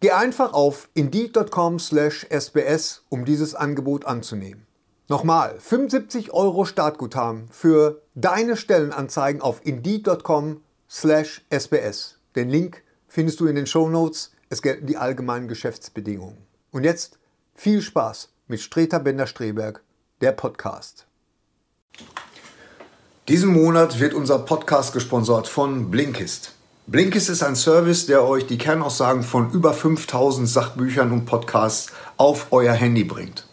Geh einfach auf indeed.com/sbs, um dieses Angebot anzunehmen. Nochmal, 75 Euro Startguthaben für deine Stellenanzeigen auf indeed.com/sbs. Den Link findest du in den Show Notes. Es gelten die allgemeinen Geschäftsbedingungen. Und jetzt viel Spaß mit Streter Bender-Streberg, der Podcast. Diesen Monat wird unser Podcast gesponsert von Blinkist. Blinkist ist ein Service, der euch die Kernaussagen von über 5000 Sachbüchern und Podcasts auf euer Handy bringt.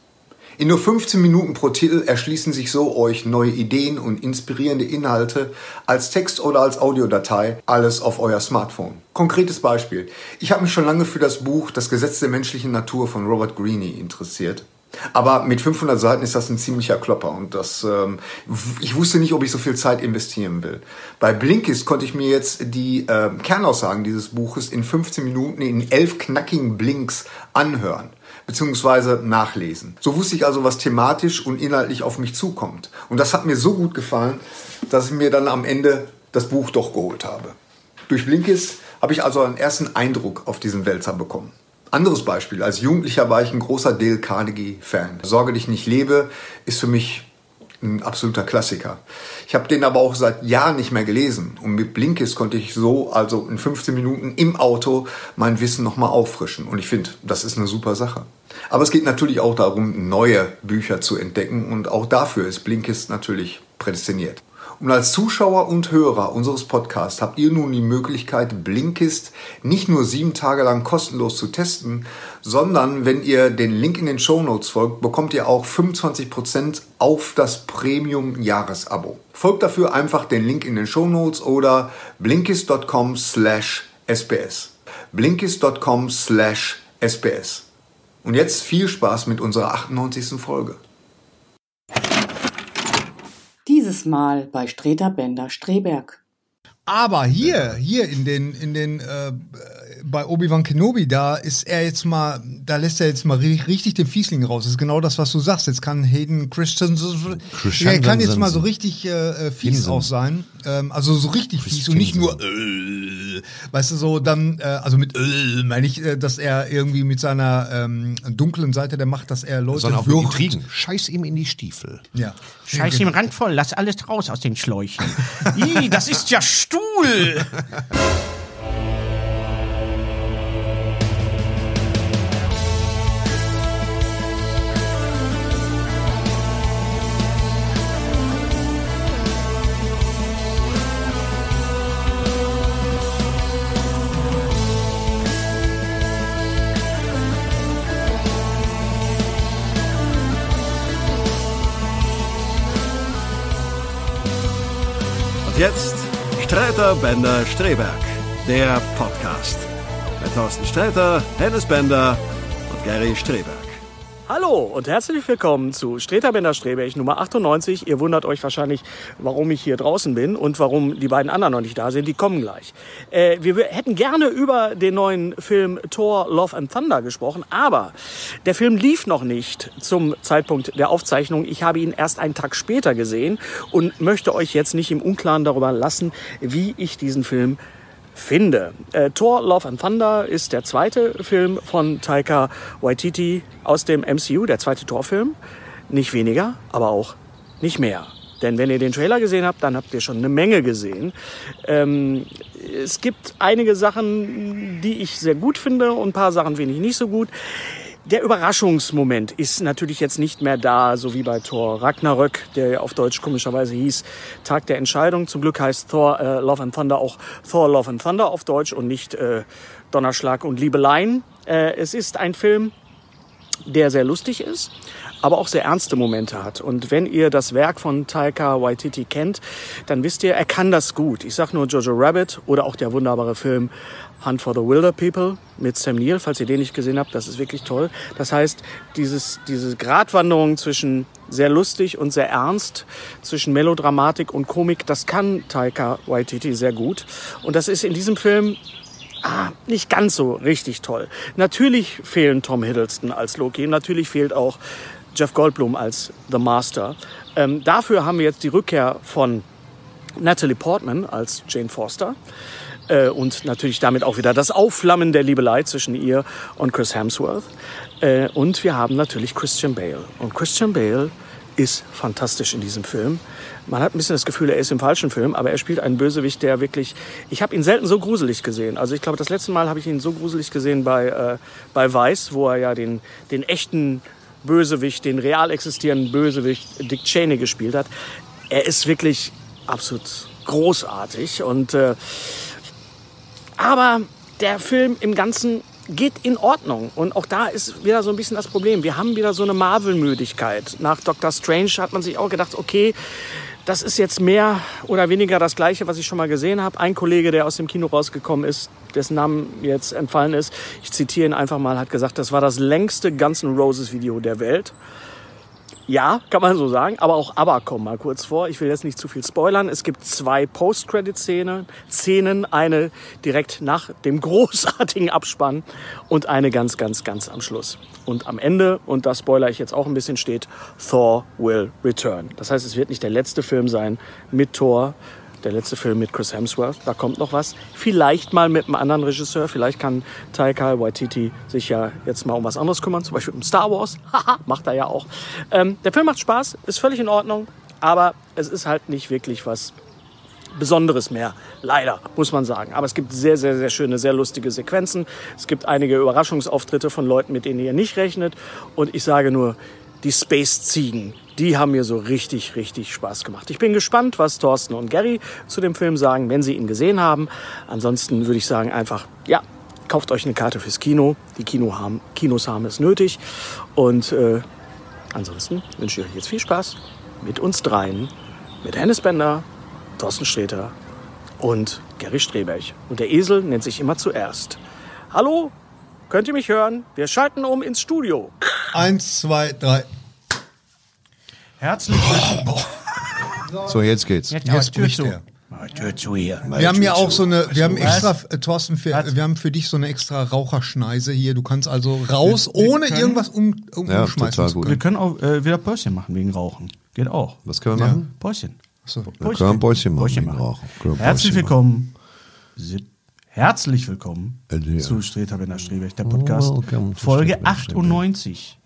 In nur 15 Minuten pro Titel erschließen sich so euch neue Ideen und inspirierende Inhalte als Text oder als Audiodatei, alles auf euer Smartphone. Konkretes Beispiel. Ich habe mich schon lange für das Buch Das Gesetz der menschlichen Natur von Robert Greene interessiert. Aber mit 500 Seiten ist das ein ziemlicher Klopper und das, ähm, ich wusste nicht, ob ich so viel Zeit investieren will. Bei Blinkist konnte ich mir jetzt die äh, Kernaussagen dieses Buches in 15 Minuten in elf knackigen Blinks anhören bzw. nachlesen. So wusste ich also, was thematisch und inhaltlich auf mich zukommt. Und das hat mir so gut gefallen, dass ich mir dann am Ende das Buch doch geholt habe. Durch Blinkist habe ich also einen ersten Eindruck auf diesen Wälzer bekommen. Anderes Beispiel. Als Jugendlicher war ich ein großer Dale Carnegie-Fan. Sorge dich nicht lebe ist für mich ein absoluter Klassiker. Ich habe den aber auch seit Jahren nicht mehr gelesen. Und mit Blinkist konnte ich so, also in 15 Minuten im Auto, mein Wissen nochmal auffrischen. Und ich finde, das ist eine super Sache. Aber es geht natürlich auch darum, neue Bücher zu entdecken. Und auch dafür ist Blinkist natürlich prädestiniert. Und als Zuschauer und Hörer unseres Podcasts habt ihr nun die Möglichkeit, Blinkist nicht nur sieben Tage lang kostenlos zu testen, sondern wenn ihr den Link in den Show Notes folgt, bekommt ihr auch 25% auf das Premium-Jahresabo. Folgt dafür einfach den Link in den Show Notes oder blinkist.com slash sbs. blinkist.com slash sbs. Und jetzt viel Spaß mit unserer 98. Folge. Dieses Mal bei Streter Bender Streberg. Aber hier, hier in den, in den, äh, bei Obi-Wan Kenobi, da ist er jetzt mal, da lässt er jetzt mal richtig den Fiesling raus. Das ist genau das, was du sagst. Jetzt kann Hayden Christensen, er kann jetzt mal so richtig äh, fies Kinsen. auch sein. Ähm, also so richtig fies und nicht nur, äh, weißt du, so dann, äh, also mit äh, meine ich, äh, dass er irgendwie mit seiner ähm, dunklen Seite der Macht, dass er Leute Sondern auch wirkt. Intrigen. Scheiß ihm in die Stiefel. Ja. Scheiß ihm randvoll, lass alles raus aus den Schläuchen. Ih, das ist ja Stuhl. Streiter Bender Streberg, der Podcast. Mit Thorsten Sträter, Hennes Bender und Gary Streberg. Hallo und herzlich willkommen zu Streter Bender Strebech Nummer 98. Ihr wundert euch wahrscheinlich, warum ich hier draußen bin und warum die beiden anderen noch nicht da sind. Die kommen gleich. Äh, wir hätten gerne über den neuen Film Thor Love and Thunder gesprochen, aber der Film lief noch nicht zum Zeitpunkt der Aufzeichnung. Ich habe ihn erst einen Tag später gesehen und möchte euch jetzt nicht im Unklaren darüber lassen, wie ich diesen Film finde. Äh, Thor Love and Thunder ist der zweite Film von Taika Waititi aus dem MCU, der zweite Thor-Film. Nicht weniger, aber auch nicht mehr. Denn wenn ihr den Trailer gesehen habt, dann habt ihr schon eine Menge gesehen. Ähm, es gibt einige Sachen, die ich sehr gut finde und ein paar Sachen finde ich nicht so gut. Der Überraschungsmoment ist natürlich jetzt nicht mehr da, so wie bei Thor Ragnarök, der ja auf Deutsch komischerweise hieß Tag der Entscheidung. Zum Glück heißt Thor äh, Love and Thunder auch Thor Love and Thunder auf Deutsch und nicht äh, Donnerschlag und Liebeleien. Äh, es ist ein Film, der sehr lustig ist, aber auch sehr ernste Momente hat. Und wenn ihr das Werk von Taika Waititi kennt, dann wisst ihr, er kann das gut. Ich sag nur Jojo Rabbit oder auch der wunderbare Film Hunt for the Wilder People mit Sam Neill, falls ihr den nicht gesehen habt, das ist wirklich toll. Das heißt, dieses, diese Gratwanderung zwischen sehr lustig und sehr ernst, zwischen Melodramatik und Komik, das kann Taika Waititi sehr gut. Und das ist in diesem Film ah, nicht ganz so richtig toll. Natürlich fehlen Tom Hiddleston als Loki, natürlich fehlt auch Jeff Goldblum als The Master. Ähm, dafür haben wir jetzt die Rückkehr von Natalie Portman als Jane Foster äh, und natürlich damit auch wieder das Aufflammen der Liebelei zwischen ihr und Chris Hemsworth. Äh, und wir haben natürlich Christian Bale. Und Christian Bale ist fantastisch in diesem Film. Man hat ein bisschen das Gefühl, er ist im falschen Film, aber er spielt einen Bösewicht, der wirklich. Ich habe ihn selten so gruselig gesehen. Also ich glaube, das letzte Mal habe ich ihn so gruselig gesehen bei äh, bei Vice, wo er ja den den echten Bösewicht, den real existierenden Bösewicht Dick Cheney gespielt hat. Er ist wirklich absolut großartig und äh, aber der Film im Ganzen geht in Ordnung. Und auch da ist wieder so ein bisschen das Problem. Wir haben wieder so eine Marvel-Müdigkeit. Nach Doctor Strange hat man sich auch gedacht, okay, das ist jetzt mehr oder weniger das Gleiche, was ich schon mal gesehen habe. Ein Kollege, der aus dem Kino rausgekommen ist, dessen Namen jetzt entfallen ist, ich zitiere ihn einfach mal, hat gesagt, das war das längste Guns N' Roses Video der Welt. Ja, kann man so sagen, aber auch ABBA kommen mal kurz vor. Ich will jetzt nicht zu viel spoilern. Es gibt zwei Post-Credit-Szenen, Szenen, eine direkt nach dem großartigen Abspann und eine ganz, ganz, ganz am Schluss. Und am Ende, und da spoiler ich jetzt auch ein bisschen, steht Thor will return. Das heißt, es wird nicht der letzte Film sein mit Thor, der letzte Film mit Chris Hemsworth. Da kommt noch was. Vielleicht mal mit einem anderen Regisseur. Vielleicht kann Taika Waititi sich ja jetzt mal um was anderes kümmern. Zum Beispiel um Star Wars. Haha, macht er ja auch. Ähm, der Film macht Spaß, ist völlig in Ordnung. Aber es ist halt nicht wirklich was Besonderes mehr. Leider, muss man sagen. Aber es gibt sehr, sehr, sehr schöne, sehr lustige Sequenzen. Es gibt einige Überraschungsauftritte von Leuten, mit denen ihr nicht rechnet. Und ich sage nur, die Space-Ziegen, die haben mir so richtig, richtig Spaß gemacht. Ich bin gespannt, was Thorsten und Gary zu dem Film sagen, wenn sie ihn gesehen haben. Ansonsten würde ich sagen einfach, ja, kauft euch eine Karte fürs Kino. Die Kino haben, Kinos haben es nötig. Und äh, ansonsten wünsche ich euch jetzt viel Spaß mit uns dreien, mit Hennes Bender, Thorsten Sträter und Gary Streberg. Und der Esel nennt sich immer zuerst. Hallo, könnt ihr mich hören? Wir schalten um ins Studio. Eins, zwei, drei. Herzlich willkommen. So, jetzt geht's. Jetzt, Jetzt Tür bricht zu. er. Tür zu hier. Wir haben ja auch so eine, wir haben extra, äh, Thorsten, für, wir haben für dich so eine extra Raucherschneise hier. Du kannst also raus, ohne können- irgendwas um, um, Ja, umschmeißen zu gut. Wir können. können auch äh, wieder Päuschen machen wegen Rauchen. Geht auch. Was können wir machen? Päuschen. So. Wir können ein Päuschen machen. Päuschen wegen machen. Rauchen. Können wir Herzlich Päuschen willkommen. Si- Herzlich willkommen Äh, ja. zu Streter Benner Strebeck, der Podcast. To Folge Streter Benner Strebeck. 98.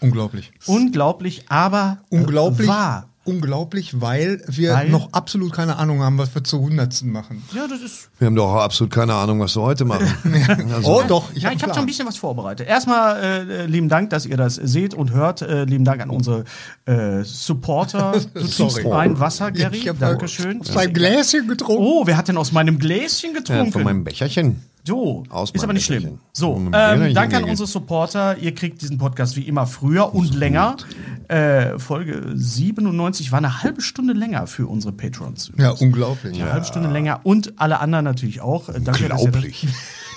Unglaublich. Unglaublich, aber äh, Unglaublich, wahr. unglaublich, weil wir Weil? noch absolut keine Ahnung haben, was wir zur Hundertsten machen. Ja, das ist. Wir haben doch absolut keine Ahnung, was wir heute machen. Also, Oh, doch, ich ja, hab ich habe schon ein bisschen was vorbereitet. Erstmal äh, lieben Dank, dass ihr das seht und hört. Äh, lieben Dank an unsere äh, Supporter. Du trinkst mein Wasser, Gary. Ich hab Dankeschön. Aus deinem Gläschen getrunken. Oh, wer hat denn aus meinem Gläschen ja, getrunken? von meinem Becherchen. So, ist aber nicht schlimm. So, ähm, danke an unsere Supporter. Ihr kriegt diesen Podcast wie immer früher und länger. Äh, Folge 97 war eine halbe Stunde länger für unsere Patrons. Ja, unglaublich. Eine halbe Stunde länger und alle anderen natürlich auch. Äh, Danke, Unglaublich.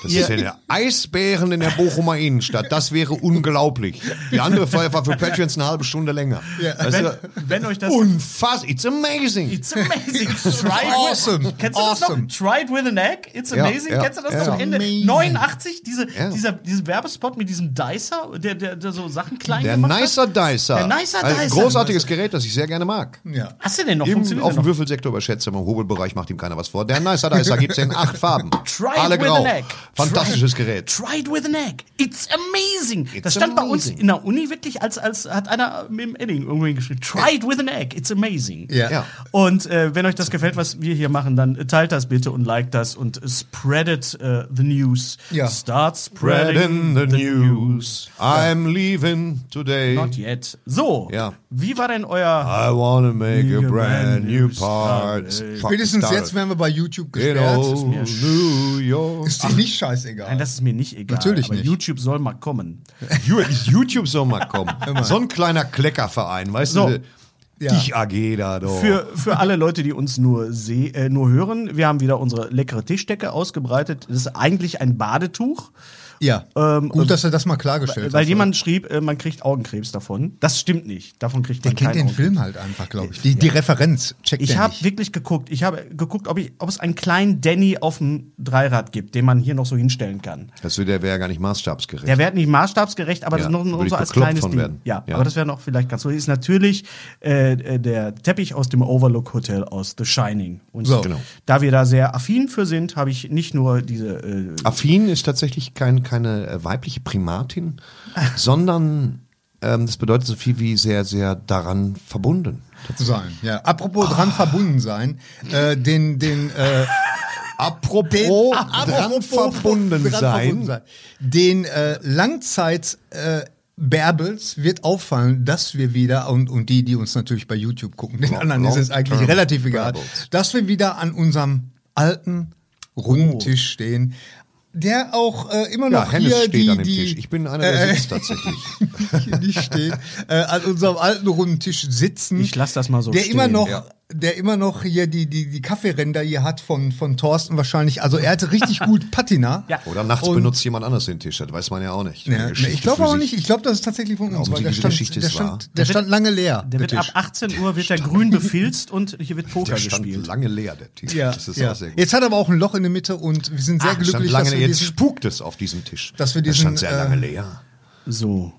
Das ist ja der Eisbären in der Bochumer Innenstadt. Das wäre unglaublich. Die andere Folge war für Patrons eine halbe Stunde länger. Weißt Wenn, du, wenn euch das unfassbar. It's amazing. It's amazing. Try it awesome. With, kennst du das Awesome. noch? Try it with an egg. It's Ja, amazing. ja, kennst du das ja. zum Ende? Amazing. 89, diese, Ja. dieser, dieser Werbespot mit diesem Dicer, der, der, der so Sachen klein Der gemacht Nicer hat. Dicer. Der Nicer Ein Dicer. großartiges Gerät, das ich sehr gerne mag. Ja. Hast du den noch? Funktioniert auf dem noch? Würfelsektor überschätzt, aber im Hobelbereich macht ihm keiner was vor. Der Nicer Dicer gibt's in acht Farben. Try it Alle with grau. an egg. Fantastisches Gerät. Try it with an egg. It's amazing. It's das stand bei uns amazing. in der Uni wirklich, als, als hat einer mit dem Edding irgendwo hingeschrieben. Try it with an egg. It's amazing. Ja. Ja. Und äh, wenn euch das gefällt, was wir hier machen, dann teilt das bitte und liked das und spreadet äh, the news. Ja. Start Spreading spreading the news. I'm leaving today. Not yet. So, Ja. wie war denn euer... I wanna make a brand new start. part. Spätestens jetzt werden wir bei YouTube In gesperrt. New York. Ist dir nicht scheißegal. Nein, das ist mir nicht egal. Natürlich aber nicht. YouTube soll mal kommen. YouTube soll mal kommen. so ein kleiner Kleckerverein, weißt So. du? Ja. Dich AG da doch. Für, für alle Leute, die uns nur, seh, äh, nur hören, wir haben wieder unsere leckere Tischdecke ausgebreitet. Das ist eigentlich ein Badetuch. Ja. Ähm, Gut, dass er das mal klargestellt Weil hat. jemand schrieb, äh, man kriegt Augenkrebs davon. Das stimmt nicht. Davon kriegt Der man kennt keinen den Augenkrebs. Film halt einfach, glaube ich. Die, die Referenz checkt Ich der habe wirklich geguckt. Ich habe geguckt, ob, ich, ob es einen kleinen Danny auf dem Dreirad gibt, den man hier noch so hinstellen kann. Das der wäre gar nicht maßstabsgerecht. Der wäre nicht maßstabsgerecht, aber Ja, das ist noch, noch würde so als kleines Ding. werden. Ja, Ja. aber das wäre noch vielleicht ganz so. Ist natürlich äh, äh, der Teppich aus dem Overlook Hotel aus The Shining. Und So. Genau. da wir da sehr affin für sind, habe ich nicht nur diese äh, Affin ist tatsächlich kein, keine äh, weibliche Primatin, sondern ähm, das bedeutet so viel wie sehr, sehr daran verbunden. sein. Ja. Apropos dran verbunden sein, äh, den, den, äh, Apropos den, dran verbunden dran sein. verbunden sein. Den äh, Langzeit äh, Bärbels wird auffallen, dass wir wieder, und, und die, die uns natürlich bei YouTube gucken, den Long- anderen ist es eigentlich relativ egal, Bärbels. dass wir wieder an unserem alten runden Tisch stehen, der auch äh, immer noch Ja, hier steht die, an dem die, Tisch. Ich bin einer, der äh, sitzt tatsächlich. hier nicht steht, äh, an unserem alten runden Tisch sitzen. Ich lass das mal so Der stehen, immer noch, ja. Der immer noch hier die, die, die Kaffeeränder hier hat von, von Thorsten wahrscheinlich. Also er hatte richtig gut Patina. Ja. Oder nachts Und- benutzt jemand anders den Tisch, das weiß man ja auch nicht. Ja, Geschichte ich glaube sich. nicht. Ich glaube, das ist tatsächlich von uns, weil der stand, Geschichte der ist wahr? stand, der stand lange leer. Der wird ab 18 Uhr wird der grün befilzt und hier wird Poker Der stand gespielt. lange leer, der Tisch. Ja, das ist ja. auch sehr gut. Jetzt hat er aber auch ein Loch in der Mitte und wir sind sehr stand glücklich, lange, dass wir jetzt diesen, spukt es auf diesem Tisch. dass wir Der diesen, stand sehr äh, lange leer. So.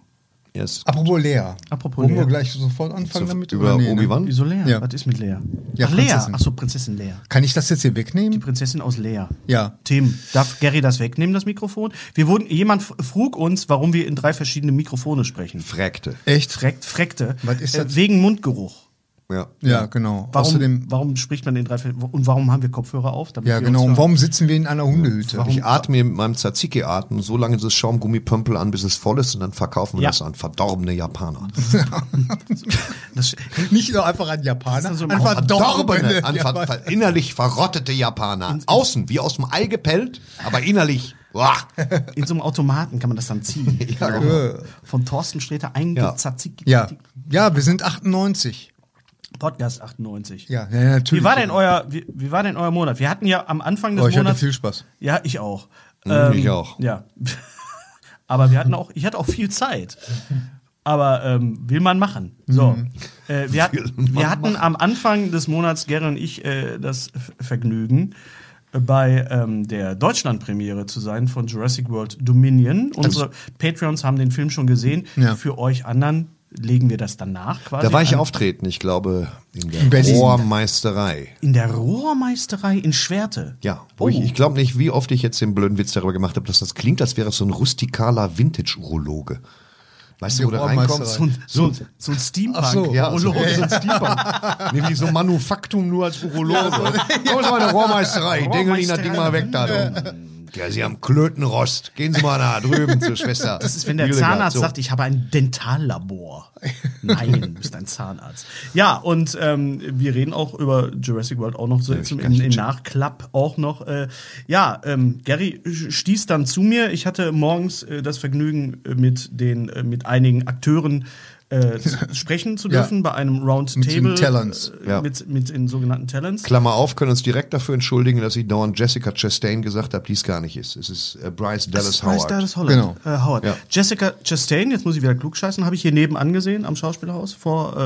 Yes. Apropos leer. Apropos Wollen wir gleich sofort anfangen So, damit? über nee, ne? Obi-Wan? Wieso Lea? Ja. Was ist mit Lea? Ja, Ach, Lea. Prinzessin. Ach so, Prinzessin Lea. Kann ich das jetzt hier Die wegnehmen? Prinzessin aus Lea. Ja. Tim, darf Gary das wegnehmen, das Mikrofon? Wir wurden, jemand frug uns, warum wir in drei verschiedene Mikrofone sprechen. Fragte. Echt? Frekt, freckte. Was ist das? Äh, wegen Mundgeruch. Ja. Ja, genau. Warum, Außerdem, warum spricht man in drei und warum haben wir Kopfhörer auf? Damit ja, wir genau. Und warum sitzen wir in einer Hundehütte? Ich atme mit meinem Tzatziki-Atmen so lange das Schaumgummipömpel an, bis es voll ist und dann verkaufen wir Ja. das an verdorbene Japaner. Das, Nicht nur einfach ein Japaner, Das ist so ein einfach Verdorbene, an ver ver innerlich verrottete Japaner. Außen wie aus dem Ei gepellt, aber innerlich. In so einem Automaten kann man das dann ziehen. Ja, genau. Von Thorsten Sträter eingezatzt. Ja. ja, wir sind 98. Podcast 98. Ja, ja, natürlich. Wie war denn euer, wie, wie war denn euer Monat? Wir hatten ja am Anfang des Oh, ich hatte Monats. viel Spaß. Ja, ich auch. Ähm, ich auch. Ja. Aber wir hatten auch, ich hatte auch viel Zeit. Aber ähm, will man machen. So. Mhm. Äh, wir, hatten, wir hatten am Anfang des Monats, Gary und ich, äh, das Vergnügen, bei ähm, der Deutschlandpremiere zu sein von Jurassic World Dominion. Unsere Patreons haben den Film schon gesehen. Ja. Für euch anderen legen wir das danach quasi. Da war ich an. auftreten, ich glaube, in der In Berlin. Rohrmeisterei. In der Rohrmeisterei in Schwerte. Ja, wo Oh. ich, ich glaube nicht, wie oft ich jetzt den blöden Witz darüber gemacht habe, dass das klingt, als wäre es so ein rustikaler Vintage-Urologe. Weißt du, wo du reinkommst? So, ein- so, so ein Steampunk. So. Ja, so, Urologe. so ein Steampunk. nee, wie so Manufaktum nur als Urologe. Komm mal in der Rohrmeisterei, ich das Ding mal weg da. Ja, Sie haben Klötenrost. Gehen Sie mal da drüben zur Schwester. Das ist, wenn der Hildegard, Zahnarzt so. sagt, ich habe ein Dentallabor. Nein, du bist ein Zahnarzt. Ja, und ähm, wir reden auch über Jurassic World auch noch so zum, kann in, in Nachklapp auch noch. Äh, ja, ähm, Gary stieß dann zu mir. Ich hatte morgens äh, das Vergnügen, äh, mit den äh, mit einigen Akteuren äh, zu- sprechen zu Ja. dürfen bei einem Round Mit Talents. äh, Ja. mit mit den sogenannten Talents. Klammer auf, können uns direkt dafür entschuldigen, dass ich dauernd Jessica Chastain gesagt habe, die es gar nicht ist. Es ist äh, Bryce Dallas Bryce Howard. Dallas Holland. Genau. Äh, Howard. Ja. Jessica Chastain, jetzt muss ich wieder klugscheißen, habe ich hier nebenan gesehen am Schauspielhaus vor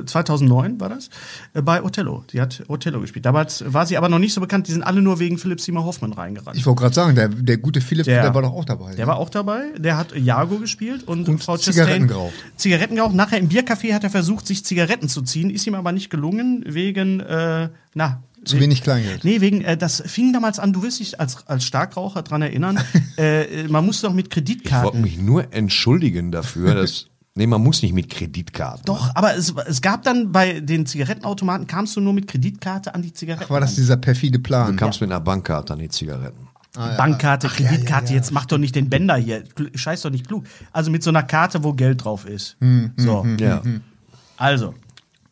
äh, 2009 war das äh, bei Othello. Die hat Othello gespielt. Damals war sie aber noch nicht so bekannt. Die sind alle nur wegen Philipp Seymour Hoffmann reingerannt. Ich wollte gerade sagen, der, der gute Philipp, der, war doch auch dabei. Der war auch dabei. Der hat Iago gespielt und, Und Frau Zigaretten Chastain geraucht. Zigaretten geraucht auch nachher im Biercafé hat er versucht, sich Zigaretten zu ziehen, ist ihm aber nicht gelungen, wegen, äh, na. Zu wenig Kleingeld. Nee, wegen, äh, das fing damals an, du wirst dich als, als Starkraucher dran erinnern, äh, man musste doch mit Ich wollte Kreditkarten. mich nur entschuldigen dafür, dass. Nee, man muss nicht mit Kreditkarten. Doch, aber es, es gab dann bei den Zigarettenautomaten, kamst du nur mit Kreditkarte an die Zigaretten. War das dieser perfide Plan? Du kamst mit einer Bankkarte an die Zigaretten. Bankkarte, Kreditkarte, jetzt mach doch nicht den Bänder hier. Scheiß doch nicht klug. Also mit so einer Karte, wo Geld drauf ist. so. Ja. Also,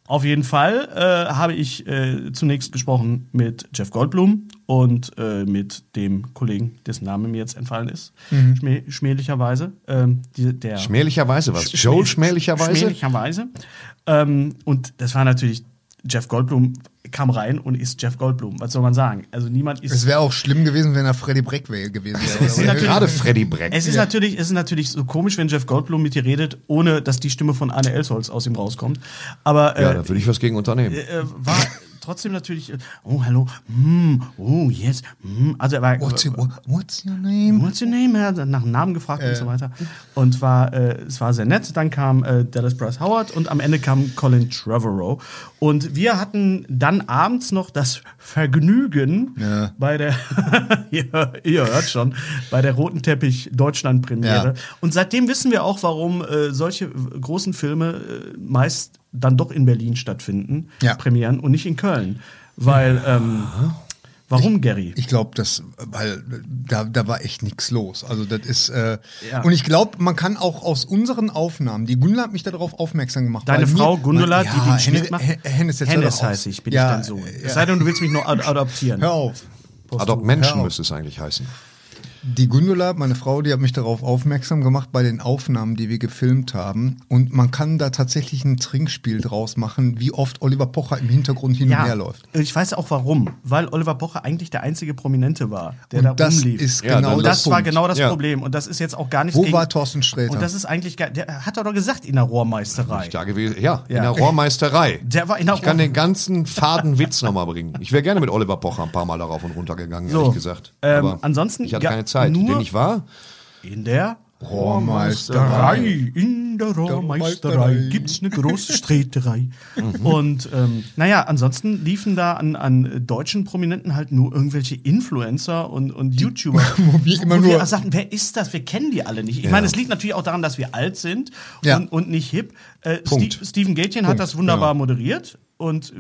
auf jeden Fall äh, habe ich äh, zunächst gesprochen mit Jeff Goldblum und äh, mit dem Kollegen, dessen Name mir jetzt entfallen ist, schmäh schmählicherweise. Ähm, die, der Schmählicherweise was? Sch- Joel schmäh- schmählicherweise? Schmählicherweise. Ähm, und das war natürlich, Jeff Goldblum kam rein und ist Jeff Goldblum. Was soll man sagen? Also niemand ist. Es wäre auch schlimm gewesen, wenn er Freddy Breck wäre gewesen wäre. Gerade Freddy Breck. Es ist, natürlich, es ist natürlich so komisch, wenn Jeff Goldblum mit dir redet, ohne dass die Stimme von Arne Elsholz aus ihm rauskommt. Aber äh, ja, da würde ich was gegen unternehmen. äh, war trotzdem natürlich, äh, oh, hallo, mm, oh, yes, mm. also er war, What's your, what's your name? What's your name? Er hat nach dem Namen gefragt und so weiter. Und war, äh, es war sehr nett. Dann kam äh, Dallas Bryce Howard und am Ende kam Colin Trevorrow. Und wir hatten dann abends noch das Vergnügen Ja. bei der, ihr, ihr hört schon, bei der Roten Teppich Deutschland Premiere. Ja. Und seitdem wissen wir auch, warum äh, solche großen Filme äh, meist dann doch in Berlin stattfinden, Ja. Premieren und nicht in Köln. Weil, ähm, warum, Gary? Ich glaube, das, weil da, da war echt nichts los. Also das ist äh, Ja. und ich glaube, man kann auch aus unseren Aufnahmen. Die Gundula hat mich darauf aufmerksam gemacht. Deine Frau mir- Gundula, Ja, die den Schnitt macht? Hen- Hennes, jetzt Hennes heiße ich, bin ja, ich dein Sohn. Ja. Es sei denn, du willst mich nur ad adoptieren. Hör auf. Adoptmenschen hör auf. müsste es eigentlich heißen. Die Gundula, meine Frau, die hat mich darauf aufmerksam gemacht bei den Aufnahmen, die wir gefilmt haben. Und man kann da tatsächlich ein Trinkspiel draus machen, wie oft Oliver Pocher im Hintergrund hin und her läuft. ich weiß auch warum. Weil Oliver Pocher eigentlich der einzige Prominente war, der Und da das rumlief. ist Ja, genau das das war genau das Ja. Problem. Und das ist jetzt auch gar nicht Wo war Thorsten Sträter? Und das ist eigentlich, gar- der hat er doch gesagt in der Rohrmeisterei. Da gewesen, ja, in der Rohrmeisterei. Der war in der ich kann den ganzen faden Witz nochmal bringen. Ich wäre gerne mit Oliver Pocher ein paar Mal darauf und runter gegangen, So, ehrlich gesagt. ähm, Aber ansonsten ich hatte keine Zeit. Nur- Denn ich war In der Rohrmeisterei. In der Rohrmeisterei Rohrmeisterei. gibt's eine große Streiterei. Und ähm, naja, ansonsten liefen da an, an deutschen Prominenten halt nur irgendwelche Influencer und, und YouTuber. wo wir immer wo nur- wir sagten, wer ist das? Wir kennen die alle nicht. Ich meine, es liegt natürlich auch daran, dass wir alt sind Ja. und, und nicht hip. Äh, Punkt. Steve, Steven hat Punkt, das wunderbar genau. moderiert und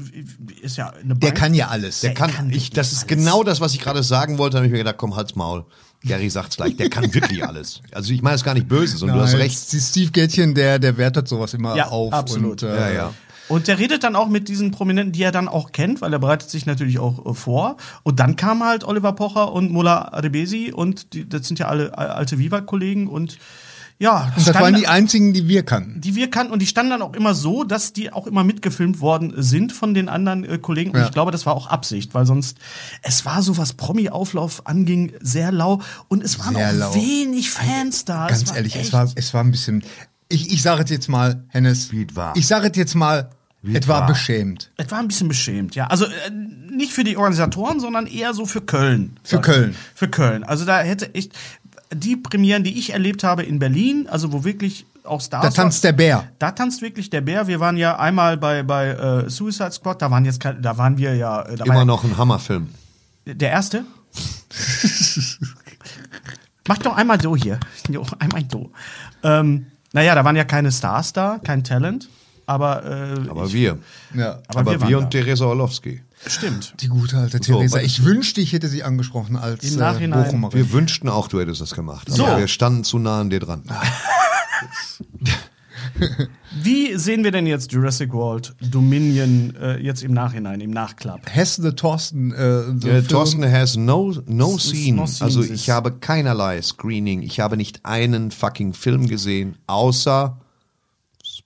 ist ja eine Der Bank. kann ja alles. Der kann, kann ich, das ist alles. genau das, was ich gerade sagen wollte. Da habe ich mir gedacht, komm, halt's Maul. Gary sagt's gleich, der kann wirklich alles. Also ich meine es gar nicht böse, sondern du hast Nein, recht. die Steve Gätchen, der, der wertet sowas immer Ja, auf. absolut. Und, äh, Ja, ja. Und der redet dann auch mit diesen Prominenten, die er dann auch kennt, weil er bereitet sich natürlich auch äh, vor. Und dann kam halt Oliver Pocher und Mullah Adebesi und die, das sind ja alle äh, alte Viva-Kollegen und ja, Und das standen- waren die einzigen, die wir kannten. die wir kannten und die standen dann auch immer so, dass die auch immer mitgefilmt worden sind von den anderen äh, Kollegen. Und Ja. ich glaube, das war auch Absicht, weil sonst, es war so, was Promi-Auflauf anging, sehr lau und es waren Sehr auch lau. wenig Fans da. Ganz war ehrlich, es war, es war ein bisschen. Ich, ich sage es jetzt mal, Hennes. Wie es war. Ich sage es jetzt mal, Wie es es war beschämt. Es war ein bisschen beschämt, ja. Also äh, nicht für die Organisatoren, sondern eher so für Köln. Für ich. Köln. Für Köln. Also da hätte echt die Premieren, die ich erlebt habe in Berlin, also wo wirklich auch Stars. Da tanzt der Bär. Da tanzt wirklich der Bär. Wir waren ja einmal bei bei äh, Suicide Squad. Da waren jetzt, da waren wir ja. äh, Da war Immer noch ein Hammerfilm. Der erste. Mach doch einmal so hier. Jo, einmal so. Ähm, naja, da waren ja keine Stars da, kein Talent. Aber, äh, Aber ich, wir. Ja. aber, Aber, wir, wir, und Theresa Orlowski. Stimmt. Die gute alte So, Theresa. weil- Ich wünschte, ich hätte sie angesprochen als Im äh, Nachhinein- Bochumerin. Wir wünschten auch, du hättest das gemacht. So. Aber wir standen zu nah an dir dran. Wie sehen wir denn jetzt Jurassic World Dominion äh, jetzt im Nachhinein, im Nachklapp? Hesse de Thorsten. Äh, the Äh. Thorsten has no, no scene. no scenes also ich habe keinerlei Screening. Ich habe nicht einen fucking Film gesehen, außer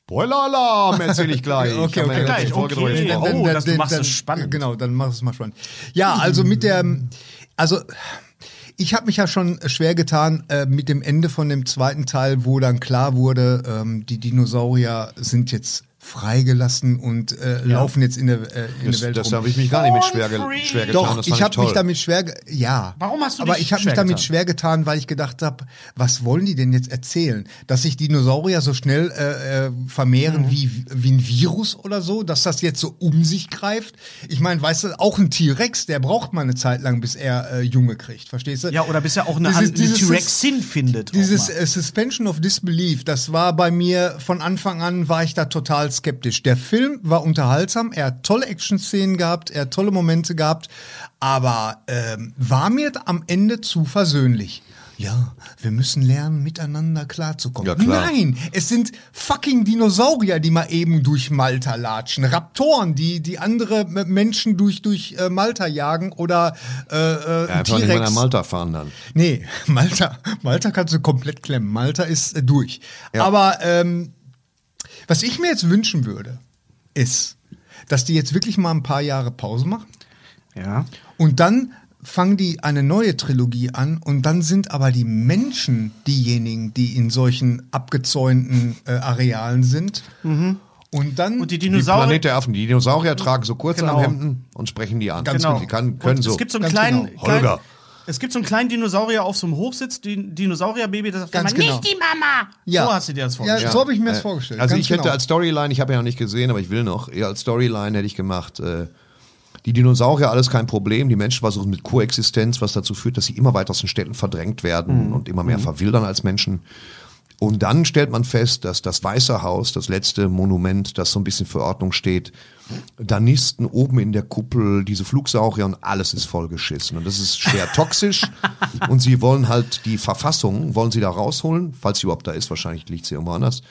Spoiler-Alarm, erzähle ich gleich. Okay, okay, gleich, Folge okay. drüber gesprochen. Oh, das- du machst dann, es spannend. Genau, dann mach es mal spannend. Ja, also mit der, also ich habe mich ja schon schwer getan äh, mit dem Ende von dem zweiten Teil, wo dann klar wurde, ähm, die Dinosaurier sind jetzt freigelassen und äh, laufen jetzt in der, äh, in Das, der Welt das habe ich mich gar nicht mit schwer, ge schwer getan. Doch, das ich habe mich damit schwer, ja. Warum hast du Aber dich ich habe mich damit getan? schwer getan, weil ich gedacht habe, was wollen die denn jetzt erzählen? Dass sich Dinosaurier so schnell äh, äh, vermehren Mhm. wie, wie ein Virus oder so, dass das jetzt so um sich greift. Ich meine, weißt du, auch ein T-Rex, der braucht mal eine Zeit lang, bis er äh, Junge kriegt, verstehst du? Ja, oder bis er auch eine, eine dieses- T-Rex-Sinn findet. Dieses äh, Suspension of Disbelief, das war bei mir von Anfang an, war ich da total skeptisch. Der Film war unterhaltsam, er hat tolle Action-Szenen gehabt, er hat tolle Momente gehabt, aber ähm, war mir am Ende zu versöhnlich. Ja, wir müssen lernen, miteinander klarzukommen. Ja, klar. Nein, es sind fucking Dinosaurier, die mal eben durch Malta latschen. Raptoren, die, die andere Menschen durch, durch äh, Malta jagen oder äh, äh, Ja, einfach nicht nach T-Rex. Malta fahren dann. Nee, Malta, Malta kannst du komplett klemmen. Malta ist äh, durch. Aber ähm, was ich mir jetzt wünschen würde, ist, dass die jetzt wirklich mal ein paar Jahre Pause machen ja. und dann fangen die eine neue Trilogie an und dann sind aber die Menschen diejenigen, die in solchen abgezäunten äh, Arealen sind. Und dann Und die Dinosaurier. Planet der Affen. Die Dinosaurier tragen so kurze Genau. Hemden und sprechen die an. Ganz Genau. Die kann, können und so. Es gibt so einen kleinen, genau. kleinen Holger. Es gibt so einen kleinen Dinosaurier auf so einem Hochsitz, Dinosaurierbaby, das sagt Ganz immer, genau. nicht die Mama. Ja. So hast du dir das ja, vorgestellt. so habe ich mir das vorgestellt. Also Ganz ich hätte genau. als Storyline, ich habe ja noch nicht gesehen, aber ich will noch, eher als Storyline hätte ich gemacht, äh, die Dinosaurier, alles kein Problem, die Menschen versuchen mit Koexistenz, was dazu führt, dass sie immer weiter aus den Städten verdrängt werden und immer mehr verwildern als Menschen. Und dann stellt man fest, dass das Weiße Haus, das letzte Monument, das so ein bisschen für Ordnung steht, da nisten oben in der Kuppel diese Flugsaurier und alles ist vollgeschissen. Und das ist schwer toxisch. und sie wollen halt die Verfassung, wollen sie da rausholen, falls sie überhaupt da ist, wahrscheinlich liegt sie irgendwo anders.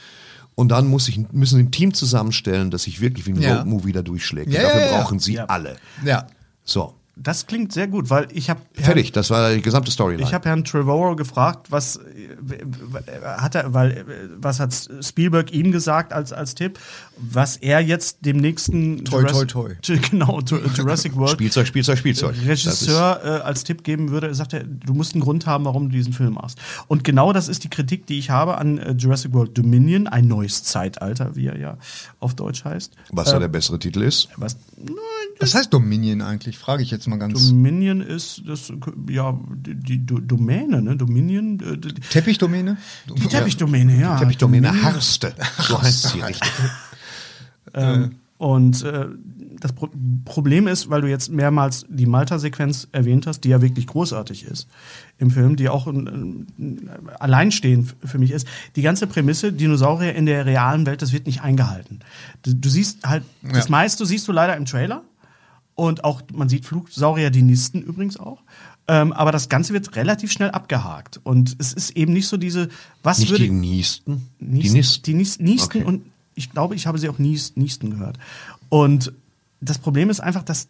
Und dann muss ich, müssen sie ein Team zusammenstellen, das sich wirklich wie ein Ja. Road-Movie da durchschlägt. Ja, Dafür ja, brauchen sie alle. ja. So, Das klingt sehr gut, weil ich habe fertig. Das war die gesamte Storyline. Ich habe Herrn Trevorrow gefragt, was äh, hat er, weil äh, was hat Spielberg ihm gesagt als als Tipp, was er jetzt dem nächsten Toi, Jurassic- toi, genau Ju- Jurassic World Spielzeug, Spielzeug, Spielzeug. Regisseur äh, als Tipp geben würde, er sagt er, du musst einen Grund haben, warum du diesen Film machst. Und genau das ist die Kritik, die ich habe an äh, Jurassic World Dominion, ein neues Zeitalter, wie er ja auf Deutsch heißt. was da der bessere Titel ist. Was, nein, Was heißt Dominion eigentlich? Frage ich jetzt mal ganz. Dominion ist das, ja, die, die Do- Domäne, ne? Dominion, äh, die, Teppichdomäne? die Teppichdomäne, ja. Teppichdomäne Harste. So heißt sie richtig. Ähm, und äh, das Pro Problem ist, weil du jetzt mehrmals die Malta-Sequenz erwähnt hast, die ja wirklich großartig ist im Film, die auch ein, ein alleinstehend für mich ist. Die ganze Prämisse, Dinosaurier in der realen Welt, das wird nicht eingehalten. Du, du siehst halt, das Ja. meiste siehst du leider im Trailer. Und auch, man sieht Flugsaurier, die nisten übrigens auch. Ähm, aber das Ganze wird relativ schnell abgehakt. Und es ist eben nicht so diese, was Nicht würde. die Niesten, die Niesten. Die Nies- Niesten Okay. und ich glaube, ich habe sie auch Nies, Niesten gehört. Und das Problem ist einfach, dass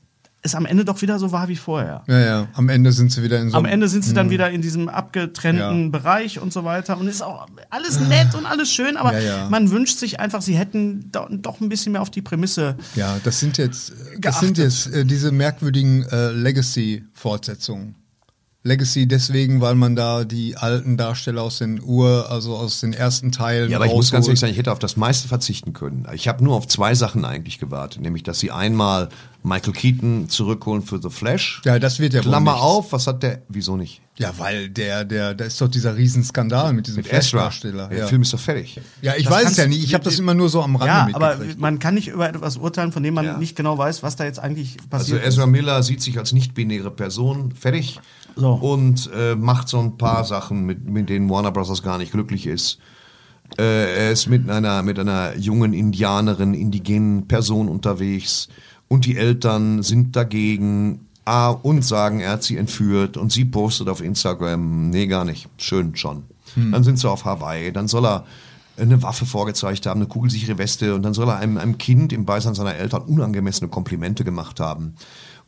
es am Ende doch wieder so war wie vorher. Ja, ja. Am Ende sind sie wieder in so Am Ende sind sie dann wieder in diesem abgetrennten Ja. Bereich und so weiter. Und ist auch alles nett und alles schön, aber Ja, ja. man wünscht sich einfach, sie hätten do, doch ein bisschen mehr auf die Prämisse. Ja, das sind jetzt, das Geachtet. sind jetzt äh, diese merkwürdigen äh, Legacy-Fortsetzungen. Legacy deswegen, weil man da die alten Darsteller aus den Ur, also aus den ersten Teilen Ja, aber ich muss ganz ehrlich sagen, ich hätte auf das meiste verzichten können. Ich habe nur auf zwei Sachen eigentlich gewartet, nämlich, dass sie einmal Michael Keaton zurückholen für The Flash. Ja, das wird ja wohl Klammer nichts. auf, was hat der, wieso nicht? Ja, weil der, der, da ist doch dieser Riesenskandal mit diesem Mit Ezra. Flash-Darsteller. Der Ja. Film ist doch fertig. ja, ich Das weiß es ja nicht. Ich habe das immer nur so am Rande Ja, aber man kann nicht über etwas urteilen, von dem man Ja. nicht genau weiß, was da jetzt eigentlich Also passiert Ezra Miller sieht sich als nicht-binäre Person fertig So. und äh, macht so ein paar Sachen, mit, mit denen Warner Bros. gar nicht glücklich ist. Äh, er ist mit einer, mit einer jungen Indianerin, indigenen Person unterwegs und die Eltern sind dagegen ah, und sagen, er hat sie entführt und sie postet auf Instagram, nee, gar nicht, schön schon. Dann sind sie auf Hawaii, dann soll er eine Waffe vorgezeigt haben, eine kugelsichere Weste und dann soll er einem, einem Kind im Beisein seiner Eltern unangemessene Komplimente gemacht haben.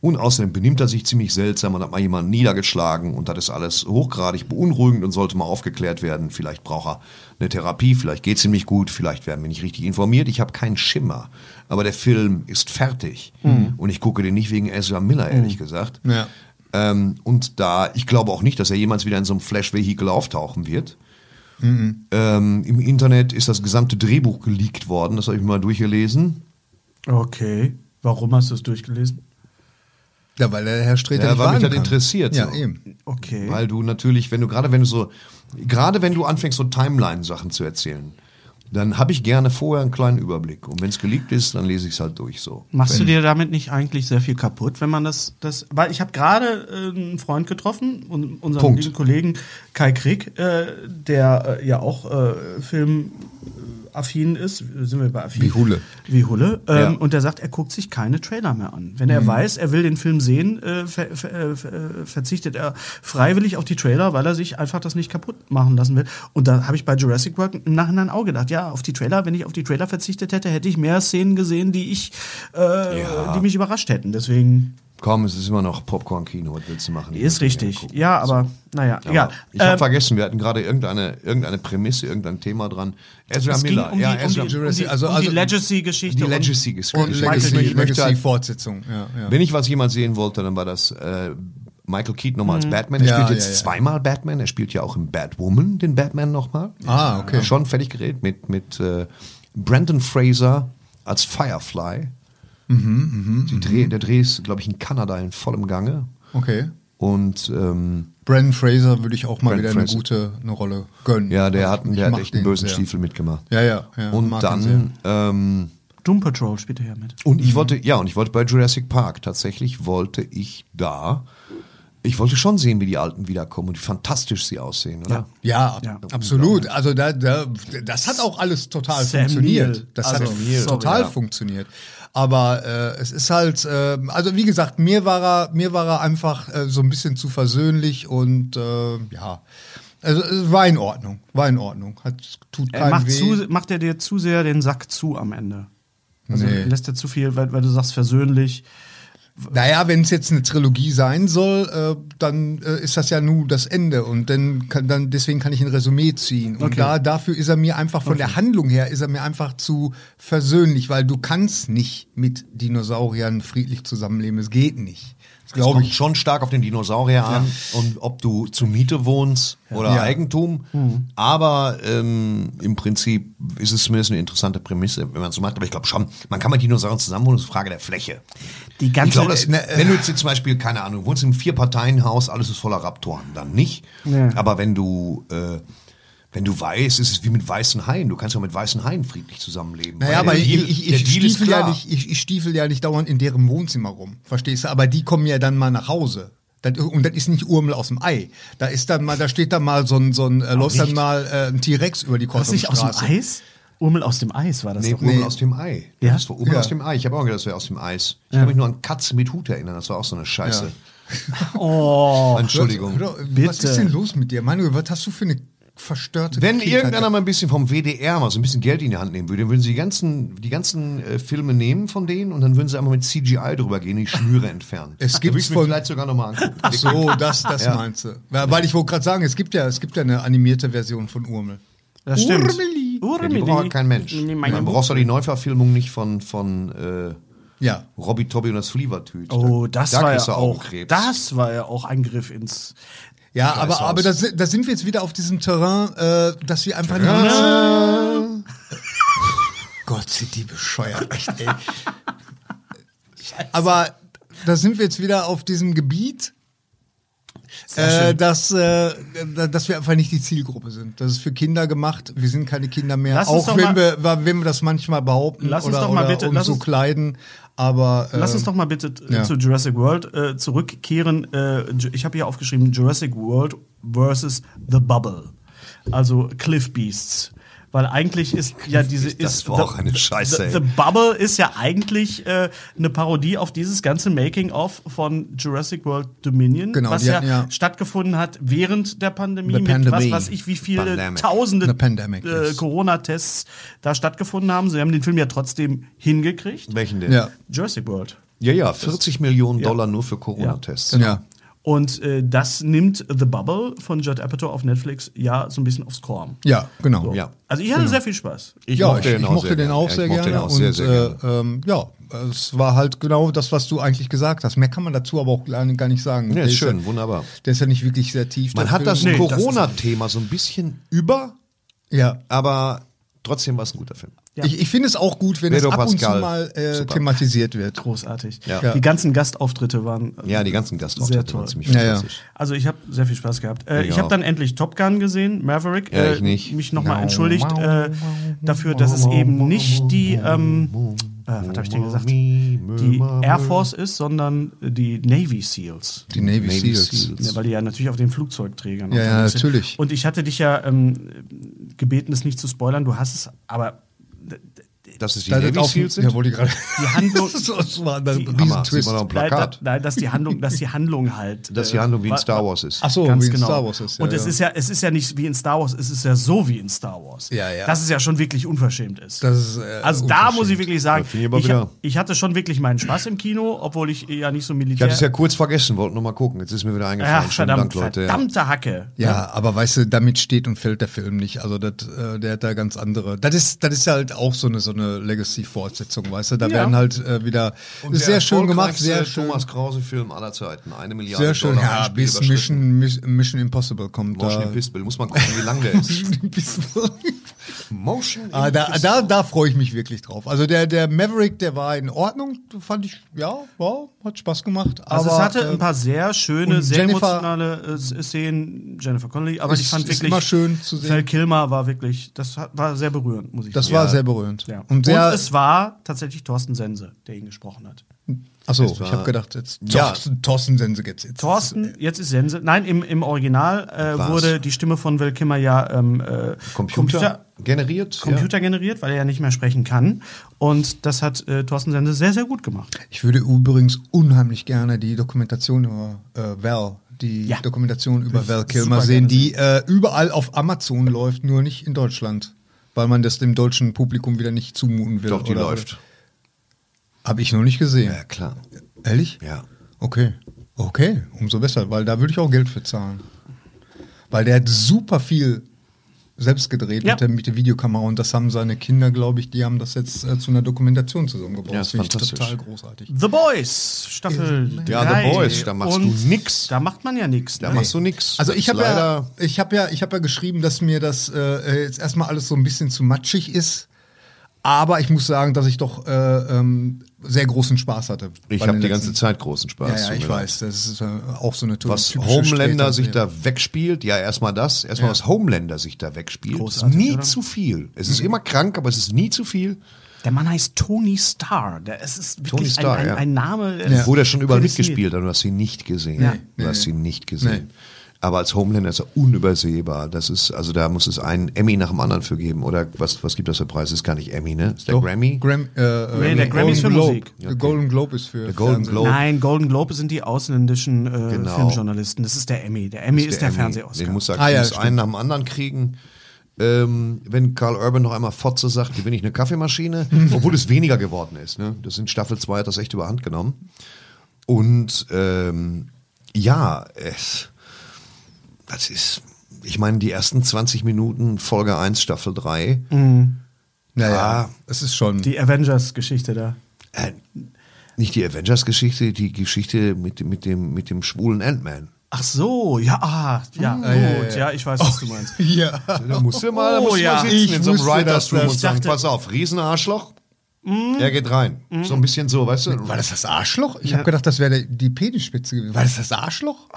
Und außerdem benimmt er sich ziemlich seltsam und hat mal jemanden niedergeschlagen und das ist alles hochgradig beunruhigend und sollte mal aufgeklärt werden. Vielleicht braucht er eine Therapie, vielleicht geht's ihm nicht gut, vielleicht werden wir nicht richtig informiert. Ich habe keinen Schimmer. Aber der Film ist fertig. Und ich gucke den nicht wegen Ezra Miller, ehrlich gesagt. Ja. Ähm, und da, ich glaube auch nicht, dass er jemals wieder in so einem Flash-Vehikel auftauchen wird. Ähm, Im Internet ist das gesamte Drehbuch geleakt worden, das habe ich mir mal durchgelesen. Okay. Warum hast du es durchgelesen? Ja, weil der Herr Streter Ja, nicht weil mich das kann. interessiert, Ja, so. eben. Okay. Weil du natürlich, wenn du gerade wenn du so, gerade wenn du anfängst, so Timeline-Sachen zu erzählen, dann habe ich gerne vorher einen kleinen Überblick. Und wenn es geleakt ist, dann lese ich es halt durch so. Machst du dir damit nicht eigentlich sehr viel kaputt, wenn man das, das weil ich habe gerade äh, einen Freund getroffen, un, unseren Kollegen Kai Krieg, äh, der äh, ja auch äh, filmaffin ist, sind wir bei affin? Wie Hulle. Wie Hulle. Ähm, Ja. Und der sagt, er guckt sich keine Trailer mehr an. Wenn er weiß, er will den Film sehen, äh, ver, ver, äh, ver, äh, verzichtet er freiwillig auf die Trailer, weil er sich einfach das nicht kaputt machen lassen will. Und da habe ich bei Jurassic World im Nachhinein auch gedacht, ja, auf die Trailer, wenn ich auf die Trailer verzichtet hätte, hätte ich mehr Szenen gesehen, die ich, äh, Ja. die mich überrascht hätten. Deswegen Komm, es ist immer noch Popcorn-Kino, was willst du machen? ist richtig. Ja, aber naja, Ja, egal. Ich habe Ähm, vergessen, wir hatten gerade irgendeine, irgendeine Prämisse, irgendein Thema dran. Ezra es ging Miller. um die, ja, um Ezra, die, um die, Also- um die also- Legacy-Geschichte. die und- Legacy-Geschichte. Und Legacy Fortsetzung. Ja, ja. Wenn ich was jemand sehen wollte, dann war das äh, Michael Keaton nochmal als Batman. Er Ja, spielt ja, jetzt ja. zweimal Batman. Er spielt ja auch im Batwoman den Batman nochmal. Ah, okay. Schon fertig geredet mit, mit äh, Brandon Fraser als Firefly. Mhm, Die Dreh, der Dreh ist, glaube ich, in Kanada in vollem Gange. Okay. Und ähm, Brandon Fraser würde ich auch mal Brandon wieder eine Fraser. gute eine Rolle gönnen. ja, der Also hat, der hat echt einen den bösen sehr. Stiefel mitgemacht. Ja, ja, ja. und dann ähm, Doom Patrol spielt er ja mit. Und ich wollte, ja, und ich wollte bei Jurassic Park, tatsächlich wollte ich da, ich wollte schon sehen, wie die Alten wiederkommen und wie fantastisch sie aussehen, oder? Ja, ab- Ja. absolut. Also da, da, das hat auch alles total Sam funktioniert. Das Also, hat Neill, total ja. funktioniert. Aber äh, es ist halt, äh, also wie gesagt, mir war er, mir war er einfach äh, so ein bisschen zu versöhnlich und äh, ja, also es war in Ordnung, war in Ordnung. Hat tut Er keinem macht, weh. zu, macht er dir zu sehr den Sack zu am Ende. Also Nee. lässt er zu viel, weil, weil du sagst versöhnlich. Naja, wenn es jetzt eine Trilogie sein soll, äh, dann äh, ist das ja nur das Ende und dann kann dann deswegen kann ich ein Resümee ziehen und Okay. da dafür ist er mir einfach von der Handlung her ist er mir einfach zu versöhnlich, weil du kannst nicht mit Dinosauriern friedlich zusammenleben, es geht nicht. Das kommt ich. schon stark auf den Dinosaurier an und ob du zur Miete wohnst oder. Eigentum. Aber ähm, im Prinzip ist es zumindest eine interessante Prämisse, wenn man es so macht. Aber ich glaube schon, man kann mit Dinosauriern zusammen wohnen, das ist eine Frage der Fläche. Die Ich ganze. glaube, dass, ne, äh, wenn du jetzt zum Beispiel, keine Ahnung, wohnst im Vier-Parteien-Haus, alles ist voller Raptoren, dann nicht. Ja. Aber wenn du, äh, wenn du weißt, ist es wie mit weißen Haien. Du kannst ja mit weißen Haien friedlich zusammenleben. Naja, aber der ich, ich, ich, stiefel ja nicht, ich, ich stiefel ja nicht dauernd in deren Wohnzimmer rum, verstehst du? Aber die kommen ja dann mal nach Hause. Das, und das ist nicht Urmel aus dem Ei. Da ist dann mal, da steht dann mal so ein, so ein äh, läuft dann mal äh, ein T-Rex über die Was nicht aus dem. Eis? Urmel aus dem Eis war das Nee, doch. Urmel Nee. aus dem Ei. Ja? Das war Urmel Ja. aus dem Ei. Ich habe auch gedacht, das wäre aus dem Eis. Ich kann mich nur an Katze mit Hut erinnern. Das war auch so eine Scheiße. Oh. Entschuldigung. Hör doch, Was Bitte. ist denn los mit dir? Manuel, was hast du für eine verstörte Wenn Kindheit? irgendeiner mal ein bisschen vom WDR mal so ein bisschen Geld in die Hand nehmen würde, dann würden sie die ganzen, die ganzen äh, Filme nehmen von denen und dann würden sie einmal mit CGI drüber gehen, die Schnüre entfernen. Es mir von- vielleicht sogar nochmal angucken. Ach so, das, das Ja. meinst du. Ja, weil ich wollte gerade sagen, es gibt ja, es gibt ja eine animierte Version von Urmel. Das stimmt. Urmeli. Ja, die braucht kein Mensch. Nee, Man braucht doch die Neuverfilmung nicht von, von äh, Ja. Robbie Tobby und das Flievertüt. Oh, das da war ja auch. Augenkrebs. Das war ja auch ein Griff ins. Ja, aber, aber da, da sind wir jetzt wieder auf diesem Terrain, äh, dass wir einfach nicht. Gott, sind die bescheuert, echt, ey. aber da sind wir jetzt wieder auf diesem Gebiet, äh, dass, äh, dass wir einfach nicht die Zielgruppe sind. Das ist für Kinder gemacht. Wir sind keine Kinder mehr. Lass uns auch wenn wir, wenn wir das manchmal behaupten Lass uns oder, doch mal bitte- uns lass so uns- kleiden. Aber äh, Lass uns doch mal bitte äh, ja. zu Jurassic World äh, zurückkehren. Äh, ich habe hier aufgeschrieben Jurassic World versus The Bubble. Also Cliff Beasts. Weil eigentlich ist ja diese Das ist war auch eine Scheiße, The, ey. The Bubble ist ja eigentlich äh, eine Parodie auf dieses ganze Making-of von Jurassic World Dominion, Genau, was ja, hatten ja- stattgefunden hat während der Pandemie The mit Pandemie. was weiß ich wie viele Pandemic. tausende The Pandemic, äh, yes. Corona-Tests da stattgefunden haben. Sie haben den Film ja trotzdem hingekriegt. Welchen denn? ja, Jurassic World. ja, ja, 40 Millionen Ja. Dollar nur für Corona-Tests. ja. Und äh, das nimmt The Bubble von Judd Apatow auf Netflix ja so ein bisschen aufs Korn. Ja, genau. Ja. Also ich hatte sehr viel Spaß. Ich ja, mochte ich, den ich auch mochte sehr den gerne. auch Ja, sehr ich mochte gerne. den auch sehr, und sehr äh, ähm, ja, es war halt genau das, was du eigentlich gesagt hast. Mehr kann man dazu aber auch gar nicht sagen. Ja, ist schön, ja, wunderbar. Der ist ja nicht wirklich sehr tief. Man hat das. Nee, Corona-Thema so ein bisschen über Ja. aber trotzdem war es ein guter Film. Ich, ich finde es auch gut, wenn Pedro es ab und zu Pascal. mal äh, thematisiert wird. Großartig. Ja. Die ganzen Gastauftritte waren äh, Ja, die ganzen Sehr Gastauftritte toll. waren ziemlich Ja, ja. fantastisch. Also ich habe sehr viel Spaß gehabt. Äh, Ich ich habe dann endlich Top Gun gesehen, Maverick. Ja, äh, ich nicht. Mich nochmal entschuldigt äh, dafür, dass es eben nicht die, ähm, äh, was habe ich denn gesagt, die Air Force ist, sondern die Navy SEALs. Die Navy, Navy Seals. Seals. Ja, weil die ja natürlich auf den Flugzeugträgern Ja, ja, natürlich. Und ich hatte dich ja ähm, gebeten, es nicht zu spoilern. Du hast es, aber Dass es die Da Navy Seals sind? ja, wollte ich gerade. die Handlung, das war ein Die- riesen Hammer, sieht Twist. man auf dem Nein, da, Plakat. nein, dass die Handlung, dass die Handlung halt. Dass die äh, Handlung wie in Star wa- Wars ist. Ach so, Ganz wie in genau. Star Wars ist. Ja, und es ja. ist ja, es ist ja nicht wie in Star Wars, es ist ja so wie in Star Wars. Ja, ja. Dass es ja schon wirklich unverschämt ist. Das ist, äh, also da muss ich wirklich sagen, ich ich, ich hatte schon wirklich meinen Spaß im Kino, obwohl ich ja nicht so Ich militär. hatte es ja kurz vergessen, wollte noch mal gucken. Jetzt ist mir wieder eingefallen. Ach, verdammt, Dank, Leute. Verdammte Hacke. Ja, aber weißt du, damit steht und fällt der Film nicht. Also das, äh, der hat da ganz andere. Das ist, das ist halt auch so eine so eine Legacy-Fortsetzung, weißt du? Da Ja. werden halt äh, wieder Und ist der sehr schön gemacht, sehr schön. Thomas Krause-Film aller Zeiten. Eine Milliarde Sehr schön, Dollar ja, bis. Mission, Mis- Mission Impossible kommt Motion da. Impossible. Muss man gucken, wie lang der ist. Motion ah, da, da, da freue ich mich wirklich drauf. Also der, der Maverick, der war in Ordnung, fand ich, ja, war, hat Spaß gemacht. Also aber, es hatte äh, ein paar sehr schöne, und sehr Jennifer- emotionale äh, Szenen, Jennifer Connelly, aber Ist- ich fand ist wirklich immer schön zu sehen. Val Kilmer war wirklich, das war sehr berührend, muss ich Das sagen. war sehr berührend. ja. Und sehr, es war tatsächlich Thorsten Sense, der ihn gesprochen hat. achso, ich habe gedacht, jetzt Ja. Thorsten, Sense geht's jetzt. Thorsten, jetzt ist Sense. Nein, im, im Original äh, wurde die Stimme von Val Kilmer ja ähm, äh, Computer, generiert. Computer generiert, weil er ja nicht mehr sprechen kann. Und das hat äh, Thorsten Sense sehr, sehr gut gemacht. Ich würde übrigens unheimlich gerne die Dokumentation über äh, Val, die Ja. Dokumentation über Val super Kilmer sehen, die äh, überall auf Amazon läuft, nur nicht in Deutschland. Weil man das dem deutschen Publikum wieder nicht zumuten will. Ja. Doch, die oder- läuft. Habe ich noch nicht gesehen. Ja, klar. Ehrlich? Ja. Okay. Okay, umso besser, weil da würde ich auch Geld für zahlen. Weil der hat super viel selbst gedreht Ja. mit, der, mit der Videokamera und das haben seine Kinder, glaube ich, die haben das jetzt äh, zu einer Dokumentation zusammengebaut. Ja, das finde ich fantastisch. total großartig. The Boys, Staffel Ja, The 3. Boys, da machst du Und nix. Da macht man ja nichts. Da ne? machst du nix. Also ich habe ja, ich habe ja, ich habe ja geschrieben, dass mir das äh, jetzt erstmal alles so ein bisschen zu matschig ist. Aber ich muss sagen, dass ich doch äh, ähm, sehr großen Spaß hatte. Ich habe die ganze Zeit großen Spaß. Ja, ja, ich weiß. Das ist äh, auch so eine Was Homelander sich Sträter- da wegspielt, ja, erstmal das. Erstmal, Ja. was Homelander sich da wegspielt. ist Großartig, nie oder? zu viel. Es ist immer krank, aber es ist nie zu viel. Der Mann heißt Tony Starr. Der, es ist wirklich Tony Starr, ein, ein, ja. ein Name. der Ja. ist Wurde er schon überall mitgespielt, aber du hast ihn nicht gesehen. Ja. Du hast ihn nicht gesehen. Nee. Aber als Homelander ist er unübersehbar. Das ist, also da muss es einen Emmy nach dem anderen für geben. Oder was, was gibt das für Preis? Das ist gar nicht Emmy, ne? Ist der Doch, Grammy? Gram, äh, Nee, der Grammy ist für Golden Globe. Musik. Der Golden Globe ist für Der Golden. Globe. Nein, Golden Globe sind die ausländischen äh, Genau. Filmjournalisten. Das ist der Emmy. Der Emmy ist der, Emmy. Fernseh-Oscar. Den muss er Ah, ja, muss einen nach dem anderen kriegen. Ähm, wenn Carl Urban noch einmal Fotze sagt, gewinne ich eine Kaffeemaschine, obwohl es weniger geworden ist. Ne? Das in Staffel 2 hat das echt überhand genommen. Und ähm, ja, es, das ist, ich meine, die ersten 20 Minuten Folge 1, Staffel 3, Naja, Ah. es ist schon. Die Avengers-Geschichte da. äh, nicht die Avengers-Geschichte, die Geschichte mit, dem- mit, dem, mit dem schwulen Ant-Man. Ach so, ja, ah, ja, gut, ja, ich weiß, was du meinst. ja. Da musst du mal, da Oh, musst du ja. mal sitzen Ich in so einem Writers Room und sagen, dachte- pass auf, Riesenarschloch, er geht rein. So ein bisschen so, weißt du? War das das Arschloch? Ich habe gedacht, das wäre die Penisspitze gewesen. War das das Arschloch?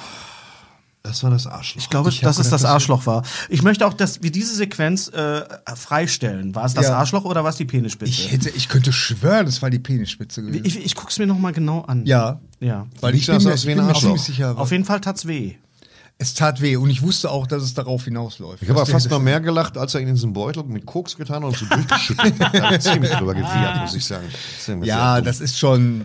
Das war das Arschloch. Ich glaube, Ich dass es gedacht, das das- Arschloch war. Ich möchte auch, dass wir diese Sequenz äh, freistellen. War es das Ja. Arschloch oder war es die Penisspitze? Ich, hätte, ich könnte schwören, das war die Penisspitze gewesen. ich, ich guck's mir noch mal genau an. ja. Ja. Weil ich das mir, aus ich wie ein Arschloch? ziemlich sicher, Auf jeden Fall tat's weh. es tat weh und ich wusste auch, dass es darauf hinausläuft. Ich habe aber Das- fast noch mehr gelacht, als er ihn in diesen Beutel mit Koks getan hat und so durchgeschüttelt hat. Da hab ich ziemlich drüber gewiehert, muss ich sagen. Ziemlich Ja, das ist schon.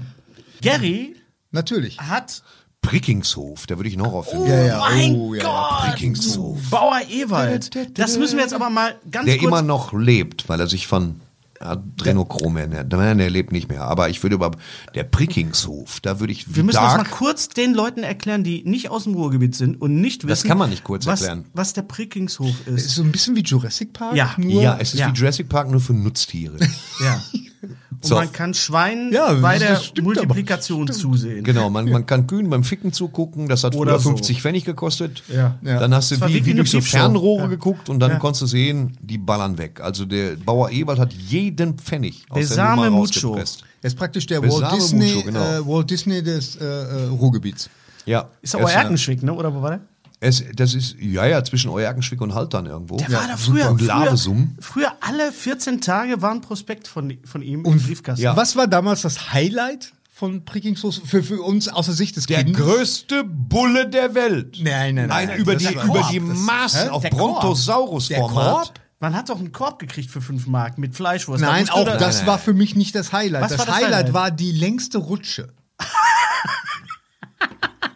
Gary Natürlich. hat Prickinghof, da würde ich noch auf Ja, ja, mein oh, ja. Gott! Prickinghof. Bauer Ewald. Das müssen wir jetzt aber mal ganz Der kurz. immer noch lebt, weil er sich von Adrenochrom ernährt. Nein, der lebt nicht mehr. Aber ich würde über der Prickinghof, da würde ich wir müssen das mal Dark, kurz den Leuten erklären, die nicht aus dem Ruhrgebiet sind und nicht wissen, Das kann man nicht kurz was, erklären. was der Prickinghof Es ist ist. so ein bisschen wie Jurassic Park. Ja. nur Ja, es ist Ja. wie Jurassic Park nur für Nutztiere. Ja. Und So. man kann Schweinen Ja, bei der Multiplikation zusehen. Genau, man, man kann Kühen beim Ficken zugucken, das hat Oder früher so. 50 Pfennig gekostet. Ja. Ja. Dann hast du wie, wie durch so. Fernrohre Ja. geguckt und dann Ja. konntest du sehen, die ballern weg. Also der Bauer Ewald hat jeden Pfennig aus Besame der Nummer Mucho. rausgepresst. Er ist praktisch der Besame Walt Disney, Mucho, genau. äh, Walt Disney des äh, äh, Ruhrgebiets. Ja. Ist aber Es- Erkenschwick, ne? Oder wo war der? Es, das ist, ja, ja, zwischen Euerkenschwick und Haltern irgendwo. Der ja, war da früher. Und früher, Lavesum. früher alle 14 Tage war ein Prospekt von, von ihm im Und Briefkasten. Ja. Was war damals das Highlight von Prickingsoße für, für uns aus der Sicht des Der Kindes? größte Bulle der Welt. Nein, nein, nein. Nein, über Das die, war- über Korb, die das- Maßen Hä? auf Der Korb. Der Brontosaurus-Format. Korb? Man hat doch einen Korb gekriegt für 5 Mark mit Fleischwurst. Nein, auch da- das war für mich nicht das Highlight. Was das, war das Highlight, Highlight? war die längste Rutsche.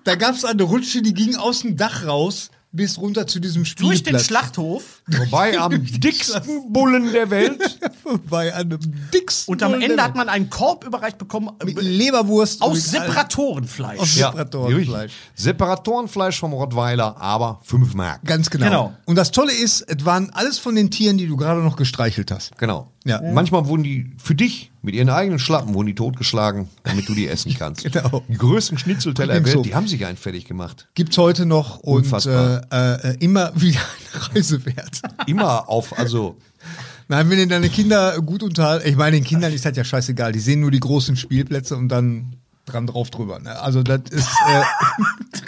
da gab es eine Rutsche, die ging aus dem Dach raus bis runter zu diesem Durch Spielplatz. den Schlachthof. Wobei am dicksten Bullen der Welt. Bei einem dicksten. Und am Bullen Ende hat man einen Korb überreicht bekommen Mit äh, Leberwurst. aus Separatorenfleisch. Aus Ja, Separatorenfleisch. richtig. Separatorenfleisch vom Rottweiler, aber 5 Mark. Ganz genau. Genau. Und das Tolle ist, es waren alles von den Tieren, die du gerade noch gestreichelt hast. Genau. Ja. Manchmal wurden die für dich mit ihren eigenen Schlappen wurden die totgeschlagen, damit du die essen kannst. Genau. Die größten Schnitzelteller der Welt, so. die haben sich einen fertig gemacht. Gibt's heute noch und äh, Unfassbar. äh, immer wieder eine Reise wert. Immer auf, also Nein, wenn ihr deine Kinder gut unterhalten, ich meine, den Kindern ist das ja scheißegal, die sehen nur die großen Spielplätze und dann dran drauf drüber. Ne? Also das ist, äh,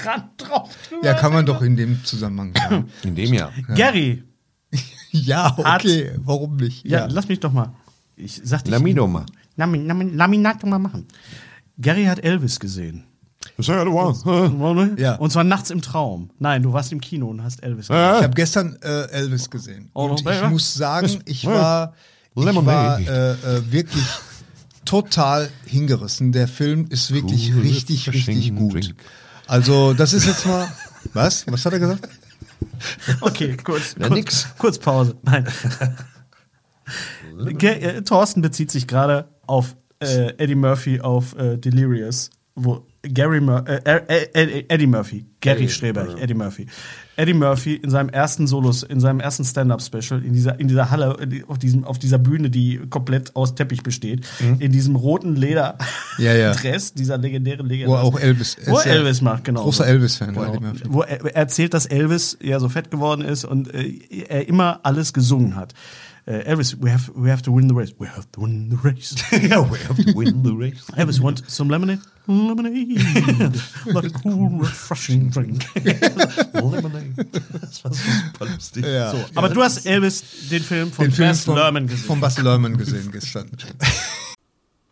Dran drauf. ja, kann man doch in dem Zusammenhang sagen. in dem Jahr. Gary. Ja, okay, warum nicht? Ja, lass mich doch mal. Ich sag dich. Lamino mal. Lami, Lami, Laminat doch mal machen. Gary hat Elvis gesehen. Ja. Und zwar nachts im Traum. Nein, du warst im Kino und hast Elvis gesehen. Ich habe gestern äh, Elvis gesehen. Oh, Und ich baby. muss sagen, ich war, ich war äh, äh, wirklich total hingerissen. Der Film ist wirklich Cool, richtig, richtig gut. Also, das ist jetzt mal. Was? Was hat er gesagt? Okay, kurz. Ja, kurz, nix. kurz Pause. Nein. Äh, Thorsten bezieht sich gerade auf äh, Eddie Murphy auf äh, Delirious, wo Gary Mur äh, äh, äh, Eddie Murphy, Gary Streberg, Eddie Murphy. Eddie Murphy in seinem ersten Solos, in seinem ersten Stand-up-Special, in dieser, in dieser Halle, die- auf, diesem, auf dieser Bühne, die komplett aus Teppich besteht, in diesem roten Leder Ja, ja. Dress, dieser legendäre Leder. Wo auch Elvis Wo ja Elvis macht, genau. Großer Elvis-Fan. Genau. Wo er er erzählt, dass Elvis ja so fett geworden ist und äh, er immer alles gesungen hat. Äh, Elvis, we have, we have to win the race. We have to win the race. yeah, we have to win the race. Elvis, want some lemonade? Lemonade. like a cool, refreshing drink. Lemonade. Das war super lustig. Ja. So, aber du hast Elvis, den Film von Den Film von, Luhrmann gesehen. von Bas Lerman gesehen gestern.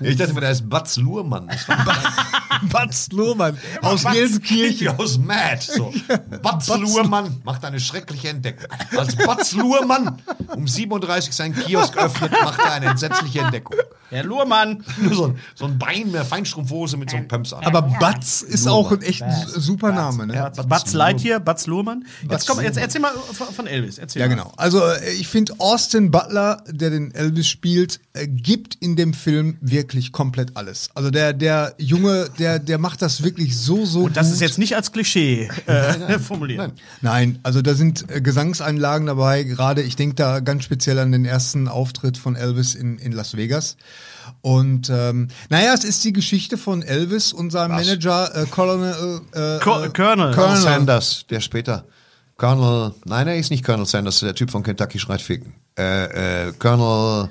Ich dachte, der heißt Batz Luhrmann. Bas Lerman aus Gelsenkirchen. aus Mad. So. Batz Luhrmann macht eine schreckliche Entdeckung. Als Batz Luhrmann um 37 seinen Kiosk öffnet, macht er eine entsetzliche Entdeckung. Herr Luhrmann. Nur so ein, so ein Bein mit einer Feinstrumpfhose mit so einem Pumps an. Aber Batz ist auch ein echt ein super Name. Ne? Ja, Butz Lightyear, Butz Luhrmann. Jetzt, komm, jetzt erzähl mal von Elvis. Erzähl Ja, genau. Also äh, ich finde Austin Butler, der den Elvis spielt, gibt in dem Film wirklich komplett alles. Also der, der Junge, der, der macht das wirklich so, so Und das gut. ist jetzt nicht als Klischee äh, formuliert. Nein, also da sind äh, Gesangseinlagen dabei. Gerade, ich denke da ganz speziell an den ersten Auftritt von Elvis in, in Las Vegas. Und ähm, naja, es ist die Geschichte von Elvis und seinem Manager äh, Colonel, äh, Co- äh, Colonel. Colonel Sanders, der später. Colonel, nein, er ist nicht Colonel Sanders, der Typ von Kentucky schreit ficken. Äh, äh, Colonel,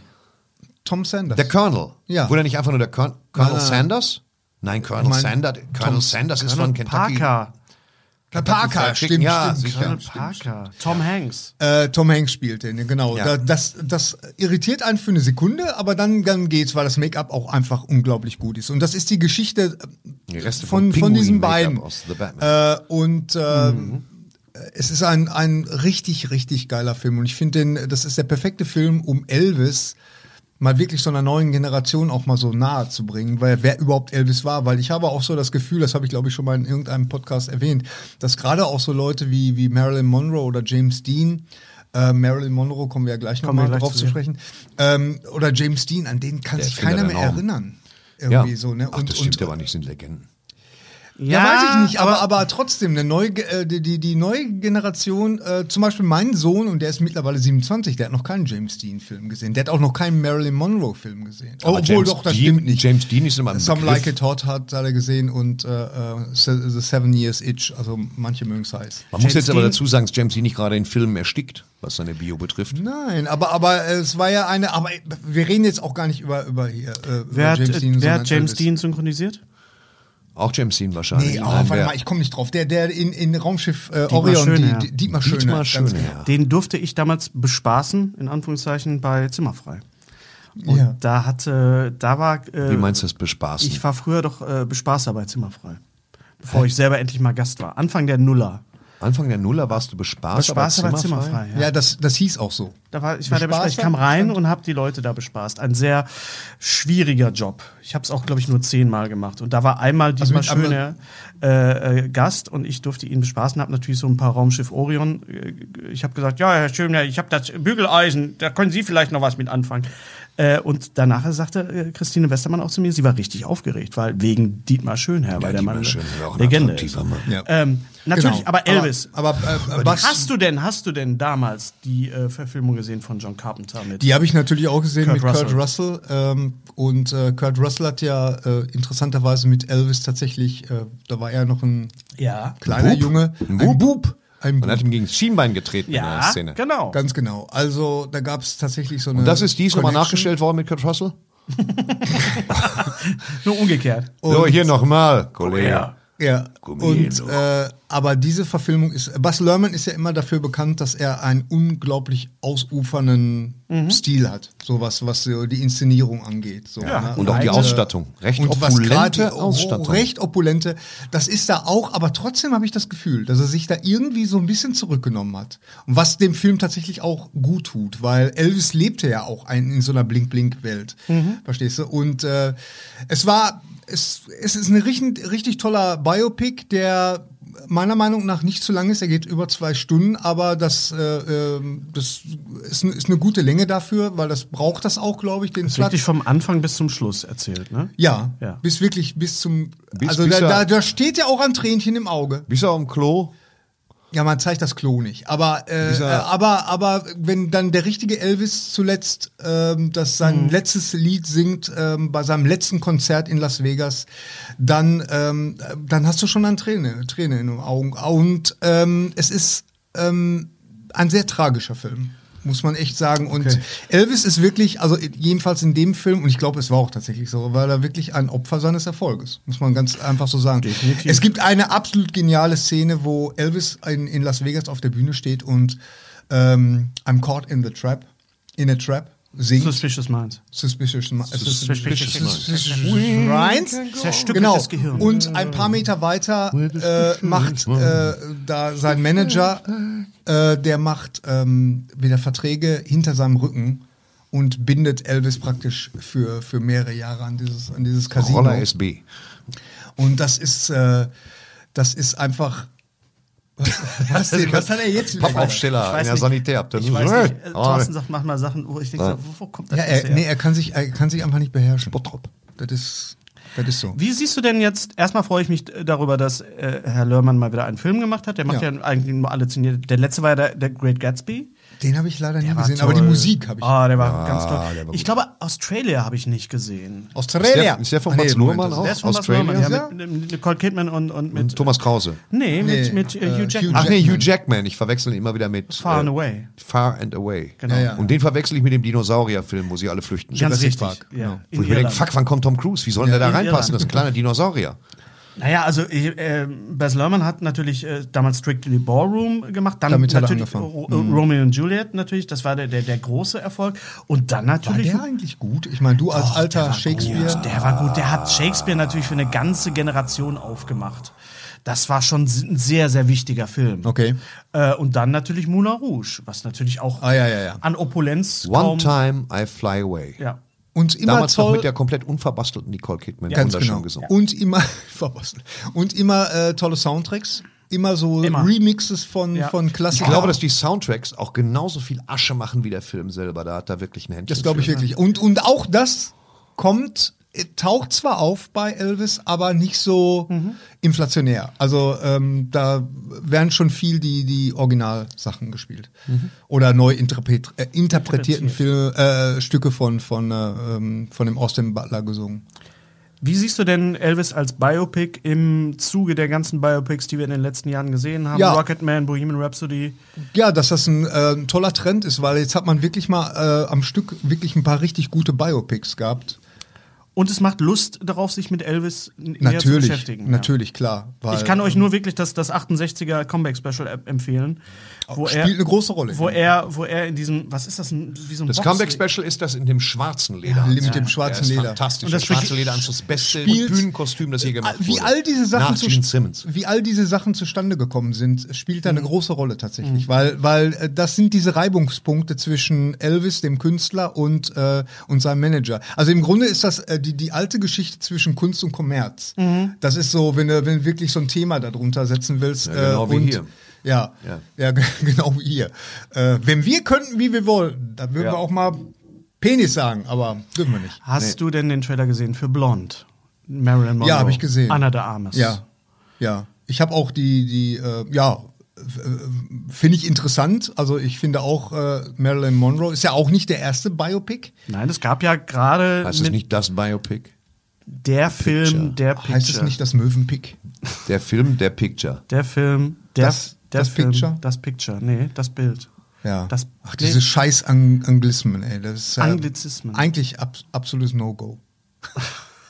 Tom Sanders. der Colonel. Ja. Wurde er nicht einfach nur der Colonel Nein, nein. Sanders? Nein, Colonel mein, Sanders. Colonel Sanders ist von Kentucky. Parker. Herr Parker, Fried Chicken, stimmt, ja, stimmt. Colonel Parker. Tom Hanks. Äh, Tom Hanks spielt den, genau. Ja. Da, das, das irritiert einen für eine Sekunde, aber dann, dann geht's, weil das Make-up auch einfach unglaublich gut ist. Und das ist die Geschichte Die Reste von, von von diesen beiden. Äh, und äh, es ist ein, ein richtig, richtig geiler Film. Und ich finde, den, das ist der perfekte Film, um Elvis mal wirklich so einer neuen Generation auch mal so nahe zu bringen, weil wer überhaupt Elvis war, weil ich habe auch so das Gefühl, das habe ich glaube ich schon mal in irgendeinem Podcast erwähnt, dass gerade auch so Leute wie, wie Marilyn Monroe oder James Dean, äh, Marilyn Monroe kommen wir ja gleich nochmal drauf zu, ja. sprechen, ähm, oder James Dean, an den kann Der sich keiner mehr erinnern. ja. Irgendwie so, ne? Ach, das stimmt aber nicht, sind Legenden. Ja, weiß ich nicht, aber, aber trotzdem, eine neue, äh, die, die, die neue Generation, äh, zum Beispiel mein Sohn, und der ist mittlerweile 27, der hat noch keinen James Dean-Film gesehen. Der hat auch noch keinen Marilyn Monroe-Film gesehen. Aber Obwohl, James doch, das Dean, stimmt nicht. James Dean ist immer ein Some Begriff. Like It Hot hat, hat er gesehen und äh, äh, The Seven Years Itch, also manche mögen es heiß. Man muss James jetzt aber Dean- dazu sagen, dass James Dean nicht gerade in Filmen erstickt, was seine Bio betrifft. Nein, aber, aber es war ja eine, aber wir reden jetzt auch gar nicht über, über hier. Äh, Wer über hat, äh, wer hat James. Dean synchronisiert? Auch James Dean wahrscheinlich. Nee, oh, Nein, warte mal, ich komme nicht drauf. Der, der in, in Raumschiff äh, Dietmar Orion, Schöneherr. die, die, Dietmar Schöne. Dietmar genau. Schöneherr. Den durfte ich damals bespaßen, in Anführungszeichen, bei Zimmerfrei. Und Ja. da hatte, da war. Äh, Wie meinst du das bespaßen? Ich war früher doch äh, Bespaßer bei Zimmerfrei. Bevor ich selber endlich mal Gast war. Anfang der Nuller. Anfang der Nuller warst du bespaßt, Bespaßer bei aber Zimmerfrei. Ja. Ja, das, das hieß auch so. Da war, ich war der Bespaßer? Bespaßer. Ich kam rein und habe die Leute da bespaßt. Ein sehr schwieriger Job. Ich habe es auch, glaube ich, nur zehnmal gemacht. Und da war einmal Also mit- Schöne äh, äh, Gast und ich durfte ihn bespaßen. Habe natürlich so ein paar Raumschiff Orion. Äh, ich habe gesagt, ja, Herr Schöne, ich habe das Bügeleisen. Da können Sie vielleicht noch was mit anfangen. Äh, und danach sagte äh, Christine Westermann auch zu mir, sie war richtig aufgeregt, weil wegen Dietmar Schönherr, weil der Dietmar Mann Schönherr auch Legende ist. Mann. Ja. Ähm, natürlich, Genau. aber Elvis. Aber, aber, äh, was, Hast du denn, hast du denn damals die äh, Verfilmung gesehen von John Carpenter mit? die habe ich natürlich auch gesehen Kurt mit Kurt Russell. Ähm, und äh, Kurt Russell hat ja äh, interessanterweise mit Elvis tatsächlich, äh, da war er noch ein ja. kleiner Bub? Junge. Ein Ein Bub? Bub. Ein Man hat ihm gegen das Schienbein getreten in der Ja, Szene. genau. Ganz genau. Also da gab es tatsächlich so eine. Und das ist dies nochmal nachgestellt worden mit Kurt Russell? Nur umgekehrt. so, hier nochmal, Kollege. Ja, Komm und, hier, äh, aber diese Verfilmung ist, Buzz Lerman ist ja immer dafür bekannt, dass er einen unglaublich ausufernden Mhm. Stil hat, so was, was so die Inszenierung angeht. So, ne? Und auch die äh, Ausstattung. Recht und was opulente gerade Ausstattung. recht opulente, das ist da auch, aber trotzdem habe ich das Gefühl, dass er sich da irgendwie so ein bisschen zurückgenommen hat. Und was dem Film tatsächlich auch gut tut, weil Elvis lebte ja auch ein, in so einer Blink-Blink-Welt. Mhm. Verstehst du? Und äh, es war, es, es ist ein richtig, richtig toller Biopic, der meiner Meinung nach nicht zu lang ist. Er geht über zwei Stunden, aber das, äh, ähm, das ist, ist eine gute Länge dafür, weil das braucht das auch, glaube ich, den Ist Platz. wirklich vom Anfang bis zum Schluss erzählt, ne? Ja, Ja. bis wirklich bis zum. Bis- also bis da, er- da, da steht ja auch ein Tränchen im Auge. Bist du auf dem Klo? Ja, man zeigt das Klo nicht. Aber, äh, äh, aber, aber wenn dann der richtige Elvis zuletzt ähm, das sein letztes Lied singt ähm, bei seinem letzten Konzert in Las Vegas, dann, ähm, äh, dann hast du schon eine Träne, Träne in den Augen. Und ähm, es ist ähm, ein sehr tragischer Film. Muss man echt sagen. Und Elvis ist wirklich, also jedenfalls in dem Film, und ich glaube, es war auch tatsächlich so, war er wirklich ein Opfer seines Erfolges. Muss man ganz einfach so sagen. Definitiv. Es gibt eine absolut geniale Szene, wo Elvis in, in Las Vegas auf der Bühne steht und ähm, I'm caught in the trap, in a trap, singt. Suspicious Minds. Suspicious, Mi- Suspicious Suspicious Minds. Zerstückeltes Genau. Gehirn. Und ein paar Meter weiter äh, macht äh, da sein Manager, äh, der macht ähm, wieder Verträge hinter seinem Rücken und bindet Elvis praktisch für, für mehrere Jahre an dieses, an dieses Casino. Roller SB. Und das ist, äh, das ist einfach Was, denn, was hat er jetzt wieder? Pappaufsteller in der nicht. Sanitärabteilung. Ich weiß nicht, äh, Oh, Thorsten sagt manchmal Sachen, wo ich denke, Ja. so, wo, wo kommt das Ja, er, her? nee, er kann sich, er kann sich einfach nicht beherrschen. Bottrop. Das ist, das ist so. Wie siehst du denn jetzt, erstmal freue ich mich darüber, dass äh, Herr Lörmann mal wieder einen Film gemacht hat. Der macht ja, Ja. eigentlich nur alle ziniert. Der letzte war ja der, der Great Gatsby. Den habe ich leider nie Der gesehen, aber die toll. Musik habe ich. Ah, der war ganz toll. war ich glaube, Australia habe ich nicht gesehen. Ist Australia. der, ist der von Ah, nee, Mats Luhrmann auch? Der ist von Australia? Luhrmann, ja, Ja. mit, mit Nicole Kidman und, und mit. Und Thomas Krause. nee, mit, Nee, mit äh, äh, Hugh Jackman. Ach nee. Hugh Jackman. Ich verwechsel ihn immer wieder mit Far and äh, Away. Far and Away. Genau. Ja, ja. Und den verwechsel ich mit dem Dinosaurierfilm, wo sie alle flüchten. Ganz Jurassic richtig. Park, Ja. genau. Wo In ich mir denke, fuck, wann kommt Tom Cruise? Wie soll denn der da in reinpassen? Das ist ein kleiner Dinosaurier. Naja, also äh, Baz Luhrmann hat natürlich äh, damals Strictly Ballroom gemacht, dann Damit hat er natürlich angefangen. Ro- äh, Romeo und Juliet natürlich, das war der, der, der große Erfolg. Und dann War natürlich. der eigentlich gut? Ich meine, du als Doch, der alter war Shakespeare. Gut, der war gut. Der hat Shakespeare natürlich für eine ganze Generation aufgemacht. Das war schon ein sehr, sehr wichtiger Film. Okay. Äh, und dann natürlich Moulin Rouge, was natürlich auch Ah, ja, ja, ja. an Opulenz One kaum... time I fly away. Ja. Und immer Damals noch toll. mit der komplett unverbastelten Nicole Kidman. ganz wunderschön genau. gesungen. Und immer, verbastelt. und immer äh, tolle Soundtracks. Immer so Immer. Remixes von, Ja. von Ich Klassikern. glaube, dass die Soundtracks auch genauso viel Asche machen wie der Film selber. Da hat da wirklich ein Händchen. Das glaube ich für. wirklich. Und, und auch das kommt, taucht zwar auf bei Elvis, aber nicht so inflationär. Also ähm, da werden schon viel die, die Originalsachen gespielt. Oder neu interpret, äh, interpretierten Film, äh, Stücke von, von, äh, ähm, von dem Austin Butler gesungen. Wie siehst du denn Elvis als Biopic im Zuge der ganzen Biopics, die wir in den letzten Jahren gesehen haben? Ja. Rocketman, Bohemian Rhapsody. Ja, dass das ein, äh, ein toller Trend ist, weil jetzt hat man wirklich mal äh, am Stück wirklich ein paar richtig gute Biopics gehabt. Und es macht Lust darauf, sich mit Elvis näher zu Natürlich, beschäftigen. ja. natürlich, klar. Weil, Ich kann euch nur wirklich das, das 68er Comeback Special em- empfehlen. Wo spielt eine große Rolle. Wo er, wo er in diesem, was ist das, wie so ein Das Box- Comeback-Special ist das in dem schwarzen Leder. mit dem schwarzen Der ist Leder. Fantastisch. Und das schwarze wirklich Lederanzug, das beste Bühnenkostüm, das je gemacht wurde. wie all diese Sachen Nach zu, Gene Simmons. wie all diese Sachen zustande gekommen sind, spielt da Mhm. eine große Rolle tatsächlich, weil weil äh, das sind diese Reibungspunkte zwischen Elvis dem Künstler und äh, und seinem Manager. Also im Grunde ist das äh, die die alte Geschichte zwischen Kunst und Kommerz. Mhm. Das ist so, wenn du wenn du wirklich so ein Thema darunter setzen willst Ja, genau äh, wie und hier. Ja, Ja. ja, ge- genau wie hier. Äh, wenn wir könnten, wie wir wollen, dann würden Ja. wir auch mal Penis sagen, aber dürfen wir nicht. Hast du denn den Trailer gesehen für Blond? Marilyn Monroe. Ja, habe ich gesehen. Anna de Armas. Ja, ja. Ich habe auch die, die, äh, ja, finde ich interessant. Also ich finde auch äh, Marilyn Monroe ist ja auch nicht der erste Biopic. Nein, es gab ja gerade Heißt es nicht das Biopic? der Film, Picture. der Picture. Heißt es nicht das Möwenpick? Der Film, der Picture. Der Film, der, Das- der das Film, Picture? Das Picture, nee, das Bild. Ja. Das, Ach, nee, diese scheiß Ang Anglismen, ey. Das ist, äh, Anglizismen. Eigentlich ab absolutes No-Go.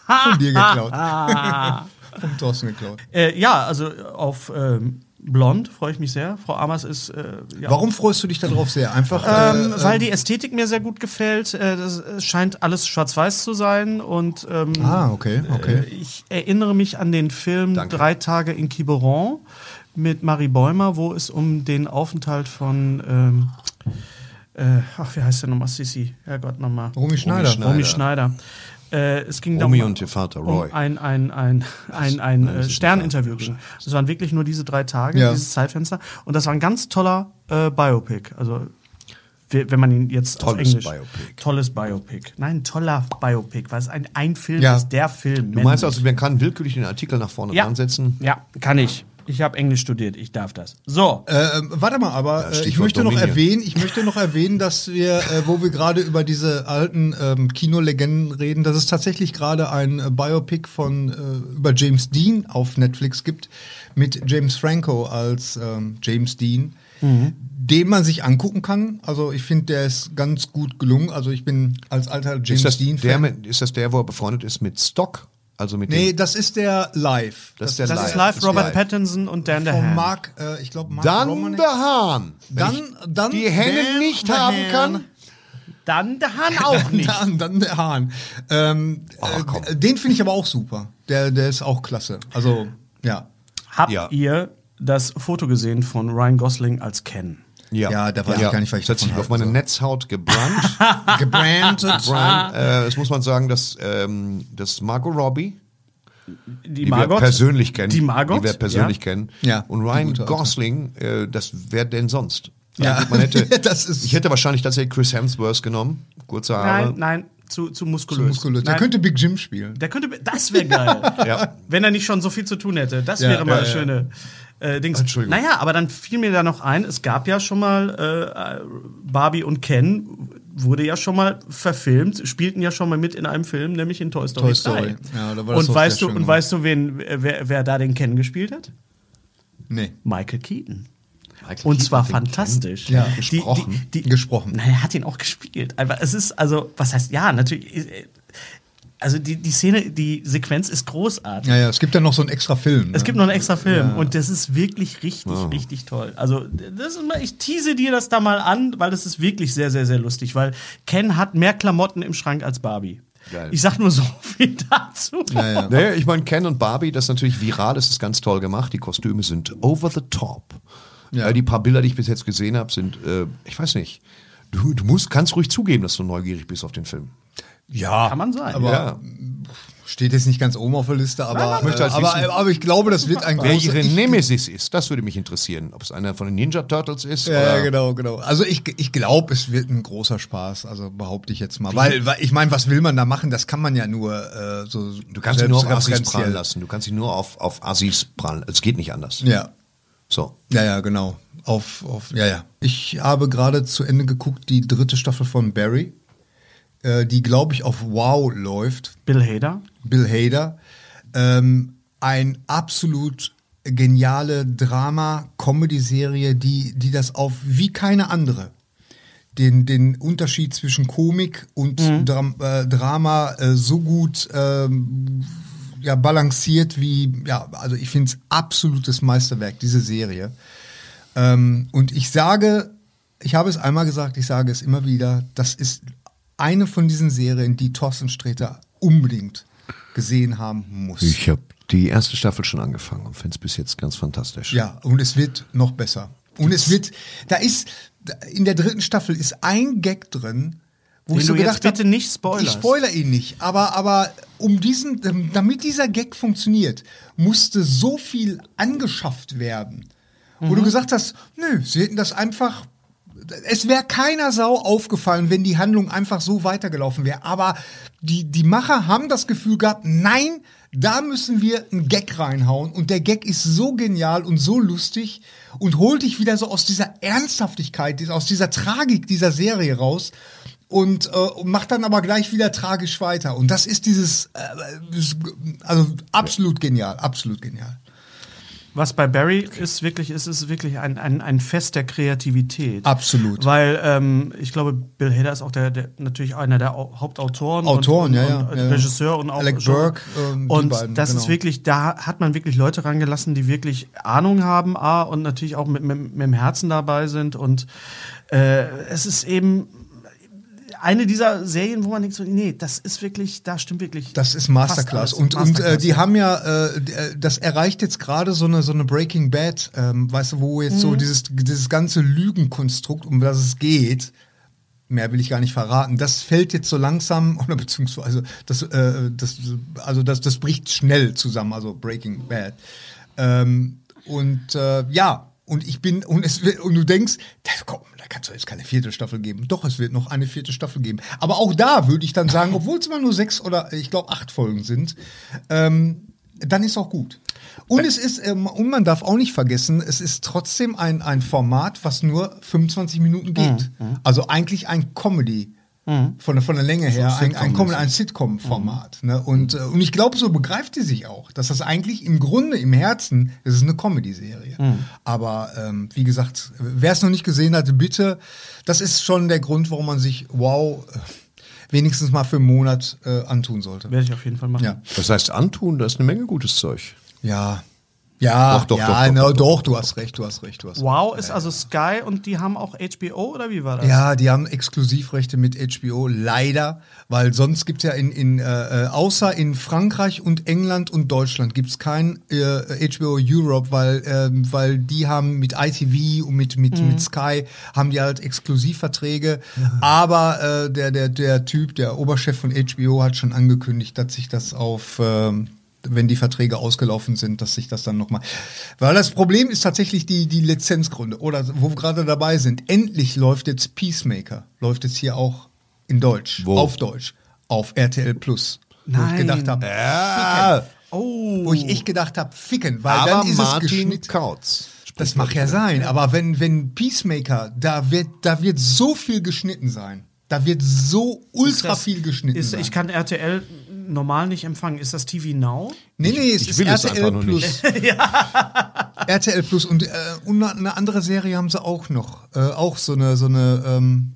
Von dir geklaut. Vom Thorsten geklaut. Äh, ja, also auf ähm, Blond freue ich mich sehr. Frau Amers ist. Äh, ja, Warum freust du dich darauf sehr? Einfach, Ähm, äh, weil die Ästhetik mir sehr gut gefällt. Äh, es scheint alles schwarz-weiß zu sein und ähm, Ah, okay, okay. äh, ich erinnere mich an den Film Danke. Drei Tage in Quiberon mit Marie Bäumer, wo es um den Aufenthalt von ähm, äh, ach, wie heißt der nochmal? Sissi, Herrgott nochmal. Romy Schneider. Schneider. Romy Schneider. Äh, es ging Romy darum, und ihr Vater, Roy. um ein, ein, ein, ein, ein das äh, Sterninterview. Das waren wirklich nur diese drei Tage, Ja. dieses Zeitfenster. Und das war ein ganz toller äh, Biopic. Also we- wenn man ihn jetzt auf Tolles Englisch. Biopic. Tolles Biopic. Nein, toller Biopic, weil es ein, ein Film Ja. ist, der Film. Du meinst also, man kann willkürlich den Artikel nach vorne ja. dran setzen? Ja, kann ich. Ich habe Englisch studiert, ich darf das. So. Äh, warte mal, aber äh, ich möchte noch erwähnen, ich möchte noch erwähnen, dass wir, äh, wo wir gerade über diese alten ähm, Kinolegenden reden, dass es tatsächlich gerade ein äh, Biopic von äh, über James Dean auf Netflix gibt mit James Franco als ähm, James Dean, den man sich angucken kann. Also ich finde, der ist ganz gut gelungen. Also ich bin als alter James Ist das, Dean der, Fan. mit- ist das der, wo er befreundet ist mit Stock? Also mit Nee, das ist der Live. das ist der das live. ist live Das Robert live. Pattinson und Dan von DeHaan. Mark, äh, ich glaube Mark Dann Romanek. der Hahn. Dann, dann die Hände Dan nicht haben Hahn. kann. Dann DeHaan auch nicht. Dann, dann der Hahn. Ähm, Ach, äh, den finde ich aber auch super. Der, der ist auch klasse. Also, ja. Habt Ja. ihr das Foto gesehen von Ryan Gosling als Ken? Ja, da weiß ich gar nicht, was ich Das hat sich davon auf meine halte. Netzhaut gebrannt. Gebrandet. Brian, äh, das muss man sagen, dass, ähm, dass Margot Robbie die, die Margot. wir persönlich kennen. Die Margot. Die wir persönlich ja. kennen. Ja, Und Ryan. Gosling, äh, das wer denn sonst? Ja, Also man hätte, das ist- ich hätte wahrscheinlich tatsächlich Chris Hemsworth genommen. Kurze Haare. Nein, nein, zu, zu muskulös. So muskulös. Der Nein, könnte Big Jim spielen. der könnte, das wäre geil. Ja. Wenn er nicht schon so viel zu tun hätte. Das Ja, wäre mal ja, eine ja. schöne äh, Dings. Entschuldigung. Naja, aber dann fiel mir da noch ein, es gab ja schon mal äh, Barbie und Ken wurde ja schon mal verfilmt, spielten ja schon mal mit in einem Film, nämlich in Toy Story, Toy Story. 3. Ja, da war das und weißt du, schön und weißt du, wen, wer, wer da den Ken gespielt hat? Nee. Michael Keaton. Michael Und Keaton zwar fantastisch. Ja. Die- Gesprochen? Die, die, Gesprochen. Na, er hat ihn auch gespielt. Aber es ist, also, was heißt, ja, natürlich. Also die, die Szene, die Sequenz ist großartig. Ja, ja, es gibt ja noch so einen extra Film. Es ne? gibt noch einen extra Film Ja. und das ist wirklich richtig, richtig toll. Also, das ist mal, ich tease dir das da mal an, weil das ist wirklich sehr, sehr, sehr lustig, weil Ken hat mehr Klamotten im Schrank als Barbie. Geil. Ich sag nur so viel dazu. Ja, ja. Naja, ich meine, Ken und Barbie, das ist natürlich viral, das ist ganz toll gemacht. Die Kostüme sind over the top. Ja. Äh, die paar Bilder, die ich bis jetzt gesehen habe, sind, äh, ich weiß nicht. Du, du musst, kannst ruhig zugeben, dass du neugierig bist auf den Film. Ja, Kann man sein. Aber Ja. steht jetzt nicht ganz oben auf der Liste, aber, Ich möchte halt aber, aber ich glaube, das wird ein Wer großer... ihre ich- Nemesis ist, das würde mich interessieren. Ob es einer von den Ninja Turtles ist Ja, oder genau, genau. Also ich, ich glaube, es wird ein großer Spaß, also behaupte ich jetzt mal. Weil, weil ich meine, was will man da machen? Das kann man ja nur äh, so Du kannst ihn nur auf Assis prallen lassen. Du kannst ihn nur auf, auf Assis prallen. Es geht nicht anders. Ja, So. ja, ja, genau. Auf, auf, ja, ja. Ich habe gerade zu Ende geguckt die dritte Staffel von Barry, äh, die glaube ich auf Wow läuft. Bill Hader. Bill Hader. Ähm, ein absolut geniale Drama-Comedy-Serie, die, die das auf wie keine andere den, den Unterschied zwischen Komik und Dram äh, Drama äh, so gut ähm, ja, balanciert wie, ja, also ich finde es absolutes Meisterwerk, diese Serie. Ähm, und ich sage, ich habe es einmal gesagt, ich sage es immer wieder, das ist eine von diesen Serien, die Thorsten Sträter unbedingt gesehen haben muss. Ich habe die erste Staffel schon angefangen und finde es bis jetzt ganz fantastisch. Ja, und es wird noch besser. Und es wird, da ist, in der dritten Staffel ist ein Gag drin, wo Den ich so gedacht hab, bitte nicht spoilerst. Ich spoiler ihn nicht, aber, aber um diesen, ähm, damit dieser Gag funktioniert, musste so viel angeschafft werden. Wo Mhm. du gesagt hast, nö, sie hätten das einfach es wäre keiner Sau aufgefallen, wenn die Handlung einfach so weitergelaufen wäre. Aber die, die Macher haben das Gefühl gehabt, nein, da müssen wir einen Gag reinhauen. Und der Gag ist so genial und so lustig und holt dich wieder so aus dieser Ernsthaftigkeit, aus dieser Tragik dieser Serie raus. Und, äh, macht dann aber gleich wieder tragisch weiter. Und das ist dieses, äh, also absolut genial, absolut genial. Was bei Barry ist wirklich, ist es wirklich ein, ein, ein Fest der Kreativität. Absolut. Weil ähm, ich glaube, Bill Hader ist auch der, der natürlich einer der Au- Hauptautoren Autoren, und, ja, und, ja, und ja. Regisseur und auch Alec. Burke, ähm, und beiden, das genau. ist wirklich, da hat man wirklich Leute rangelassen, die wirklich Ahnung haben, A, und natürlich auch mit, mit, mit dem Herzen dabei sind. Und äh, es ist eben eine dieser Serien, wo man denkt so, nee, das ist wirklich, da stimmt wirklich. Das ist Masterclass. Und, und äh, Masterclass, die haben ja, äh, äh, das erreicht jetzt gerade so eine, so eine Breaking Bad, ähm, weißt du, wo jetzt Mhm. so dieses, dieses ganze Lügenkonstrukt, um das es geht, mehr will ich gar nicht verraten, das fällt jetzt so langsam, oder beziehungsweise, das, äh, das, also das, das bricht schnell zusammen, also Breaking Bad. Ähm, und äh, ja, und ich bin, und es wird, und du denkst, da, komm, da kannst du jetzt keine vierte Staffel geben. Doch, es wird noch eine vierte Staffel geben. Aber auch da würde ich dann sagen, obwohl es immer nur sechs oder ich glaube acht Folgen sind, ähm, dann ist auch gut. Und es ist, ähm, und man darf auch nicht vergessen, es ist trotzdem ein, ein Format, was nur 25 Minuten geht. Also eigentlich ein Comedy. Von, der- von der Länge her, ein, ein, Comedy- ein Sitcom-Format. Ne? Und, äh, und ich glaube, so begreift die sich auch, dass das eigentlich im Grunde, im Herzen, es ist eine Comedy-Serie. Aber ähm, wie gesagt, wer es noch nicht gesehen hatte, bitte, das ist schon der Grund, warum man sich Wow äh, wenigstens mal für einen Monat äh, antun sollte. Werde ich auf jeden Fall machen. Ja. Das heißt, antun, da ist eine Menge gutes Zeug. Ja. Ja, Doch, doch, ja, doch, doch, na, doch, doch, du hast recht, du hast recht, du hast Wow ist also Sky und die haben auch HBO oder wie war das? Ja, die haben Exklusivrechte mit HBO, leider, weil sonst gibt's ja in, in äh, äh, außer in Frankreich und England und Deutschland gibt's kein äh, HBO Europe, weil, ähm, weil die haben mit ITV und mit, mit, mit Sky haben die halt Exklusivverträge. Aber äh, der, der, der Typ, der Oberchef von HBO hat schon angekündigt, dass sich das auf ähm, wenn die Verträge ausgelaufen sind, dass sich das dann nochmal. Weil das Problem ist tatsächlich die, die Lizenzgründe. Oder wo wir gerade dabei sind. Endlich läuft jetzt Peacemaker. Läuft jetzt hier auch in Deutsch. Wo? Auf Deutsch. Auf RTL Plus. Wo ich Nein. gedacht habe, Ja, Oh. wo ich echt gedacht habe, ficken, weil aber dann ist es Martin geschnitten. Kautz. Das mag ja sein, aber wenn, wenn Peacemaker, da wird, da wird so viel geschnitten sein. Da wird so ultra das- viel geschnitten Ist, sein. ich kann RTL normal nicht empfangen. Ist das TV Now? nee, nee, es ich ist will es RTL Plus. RTL Plus und, äh, und eine andere Serie haben sie auch noch. Äh, auch so eine, so eine, ähm,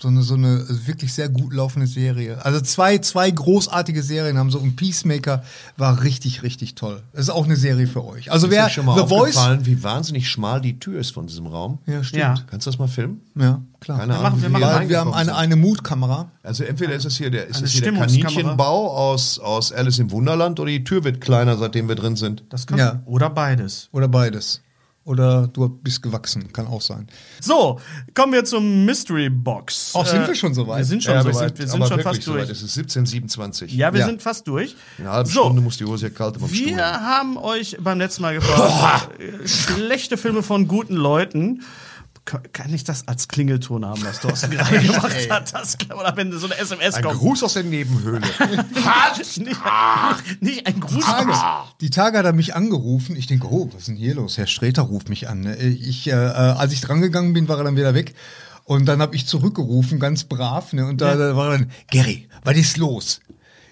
so eine, so eine wirklich sehr gut laufende Serie. Also zwei, zwei großartige Serien haben sie und Peacemaker war richtig, richtig toll. Das ist auch eine Serie für euch. Also Ist wer schon mal The Voice. aufgefallen, wie wahnsinnig schmal die Tür ist von diesem Raum? Ja, stimmt. Ja. Kannst du das mal filmen? Ja, klar. Keine Wir Ahnung. machen- wir machen wir haben eine, eine Mood-Kamera. Also entweder ist es hier der, ist es hier der. Kaninchenbau aus, aus Alice im Wunderland oder die Tür wird kleiner, seitdem wir drin sind. Das kann Ja. oder beides. Oder beides. Oder du bist gewachsen, kann auch sein. So, kommen wir zum Mystery Box. Äh, Ach, sind wir schon so weit? Wir sind schon Ja, so wir sind Wir sind schon fast durch. weit. Es ist 1727. Ja, wir Ja. sind fast durch. In einer halben so, Stunde muss die Hose ja kalt im Stuhl. wir haben euch beim letzten Mal gefragt, äh, schlechte Filme von guten Leuten. Ka- Kann ich das als Klingelton haben, was Thorsten gerade gemacht hat? Das, oder wenn so eine SMS Ein kommt. Gruß aus der Nebenhöhle. nicht, nicht ein Gruß. Tage, die Tage hat er mich angerufen. Ich denke, oh, was ist denn hier los? Herr Sträter ruft mich an. ne? Ich, äh, äh, als ich drangegangen bin, war er dann wieder weg. Und dann habe ich zurückgerufen, ganz brav. Ne? Und da, da war er dann, Gary, was ist los?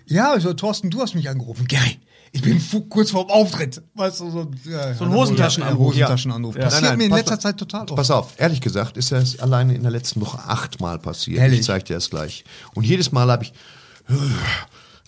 Ja, ich so, Thorsten, du hast mich angerufen. Gary, ich bin kurz vorm Auftritt. Weißt du, so, ja, So ein Hosentaschenanruf. Hosentaschenanruf. Ja. Passiert Nein, nein, mir in letzter auf. Zeit total oft. Pass auf, ehrlich gesagt ist das alleine in der letzten Woche achtmal passiert. Ehrlich? Ich zeig dir das gleich. Und jedes Mal habe ich.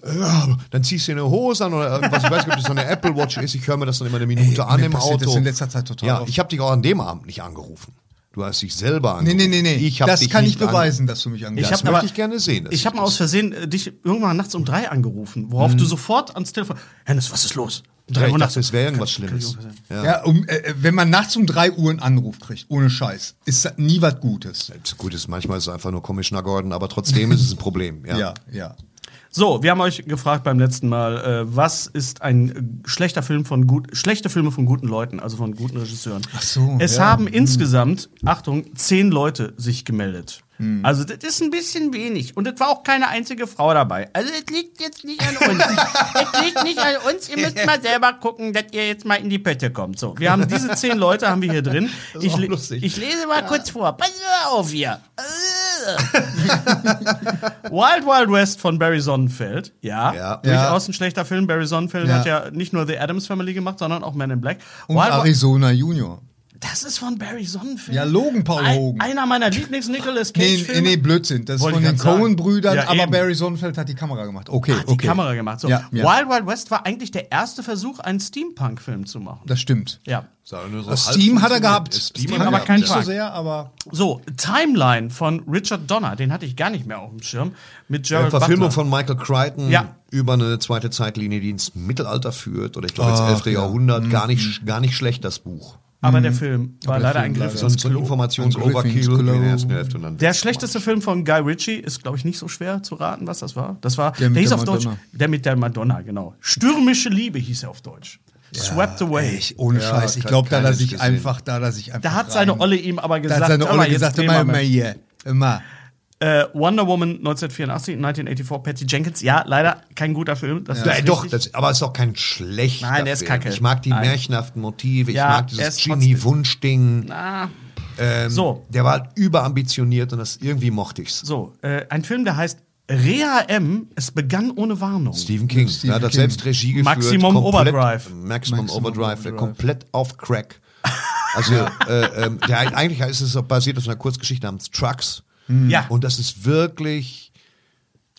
Ja, dann ziehst du eine Hose an oder irgendwas. Ich weiß nicht, ob das so eine Apple Watch ist. Ich höre mir das dann immer eine Minute Ey, an im Auto. das in letzter Zeit total Ja, oft. ich habe dich auch an dem Abend nicht angerufen. Du hast dich selber Nee, angerufen. nee, nee, nee. Ich hab das dich kann ich nicht an- beweisen, dass du mich angerufst Das hab möchte ich gerne sehen. Ich habe mal aus das- Versehen äh, dich irgendwann nachts um drei angerufen, worauf du sofort ans Telefon. Hennes, was ist los? Ja, drei ich Uhr dachte, nachts. es wäre irgendwas Schlimmes. Ja. Ja, um, äh, wenn man nachts um drei Uhr einen Anruf kriegt, ohne Scheiß, ist das nie was Gutes. Gut, ist, manchmal ist es einfach nur Commissioner Gordon, aber trotzdem ist es ein Problem. Ja. Ja, ja. So, wir haben euch gefragt beim letzten Mal, äh, was ist ein schlechter Film von gut, schlechte Filme von guten Leuten, also von guten Regisseuren. Ach so, Es ja. haben insgesamt, Achtung, zehn Leute sich gemeldet. Hm. Also das ist ein bisschen wenig und es war auch keine einzige Frau dabei. Also es liegt jetzt nicht an uns. es liegt nicht an uns. Ihr müsst mal selber gucken, dass ihr jetzt mal in die Pötte kommt. So, wir haben diese zehn Leute haben wir hier drin. Das ist Ich, le- lustig. ich lese mal kurz vor. Pass mal auf hier. Wild Wild West von Barry Sonnenfeld. Ja, Ja. durchaus ein schlechter Film. Barry Sonnenfeld Ja. hat ja nicht nur The Adams Family gemacht, sondern auch Men in Black. Und Wild Wild- Arizona Junior. Das ist von Barry Sonnenfeld. Ja, Logan Paul Ein- Hogan. Einer meiner Lieblings-Nicolas Cage-Filme. nee, nee, Blödsinn. Das ist Wollte von ich den. Cohen-Brüdern, Ja, aber eben. Barry Sonnenfeld hat die Kamera gemacht. Okay, hat die okay. Kamera gemacht. So. Ja, ja. Wild Wild West war eigentlich der erste Versuch, einen Steampunk-Film zu machen. Das stimmt. Ja. So Steam hat er gehabt. Steam Steam hat aber er kein nicht so sehr, aber So, Timeline von Richard Donner, den hatte ich gar nicht mehr auf dem Schirm. Mit Eine Gerald Verfilmung Butler. von Michael Crichton Ja. über eine zweite Zeitlinie, die ins Mittelalter führt, oder ich glaube ins Ach, 11. ja. Jahrhundert. Gar nicht, gar nicht schlecht, das Buch. Aber der Film war der leider Film ein Griff leider. Ins so Klo. Informations-Overkill in der ersten Hälfte. Und dann Der schlechteste Film von Guy Ritchie ist, glaube ich, nicht so schwer zu raten, was das war. Das war, der, mit hieß der auf Deutsch, Madonna. der mit der Madonna, genau. Stürmische Liebe hieß er auf Deutsch. Swept Away. echt, ohne Ja, Scheiß. Ich glaube, da er Mensch sich gesehen. einfach, da hat er sich einfach. Da hat seine rein- Olle ihm aber Da gesagt, hat seine "Hör mal, Olle gesagt, immer, immer mit." hier, immer. Äh, Wonder Woman 1984, 1984, Patty Jenkins. Ja, leider kein guter Film. Das Ja, ist doch, das, aber es ist auch kein schlechter Nein, der ist Film. kacke. Ich mag die Nein. märchenhaften Motive, ich Ja, mag er dieses Genie-Wunschding. Ähm, So. Der war halt überambitioniert und das irgendwie mochte ich's. so, äh, ein Film, der heißt Rea M. Es begann ohne Warnung. Stephen King. Stephen er hat das King. selbst Regie geführt. Maximum komplett- Overdrive. Maximum, Maximum Overdrive, Overdrive. komplett auf Crack. Also, äh, ähm, der, eigentlich ist es auch basiert auf einer Kurzgeschichte namens Trucks. Ja. Und das ist wirklich,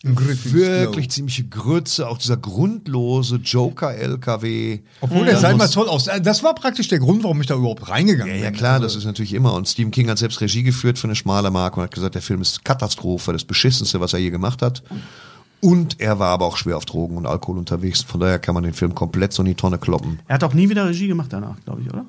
wirklich ziemliche Grütze. Auch dieser grundlose Joker-LKW. Obwohl der sah immer toll aus. Äh, Das war praktisch der Grund, warum ich da überhaupt reingegangen Ja, bin. ja klar, Also, das ist natürlich immer. Und Stephen King hat selbst Regie geführt für eine schmale Marke und hat gesagt, der Film ist Katastrophe, das beschissenste, was er je gemacht hat. Und er war aber auch schwer auf Drogen und Alkohol unterwegs. Von daher kann man den Film komplett so in die Tonne kloppen. Er hat auch nie wieder Regie gemacht danach, glaube ich, oder?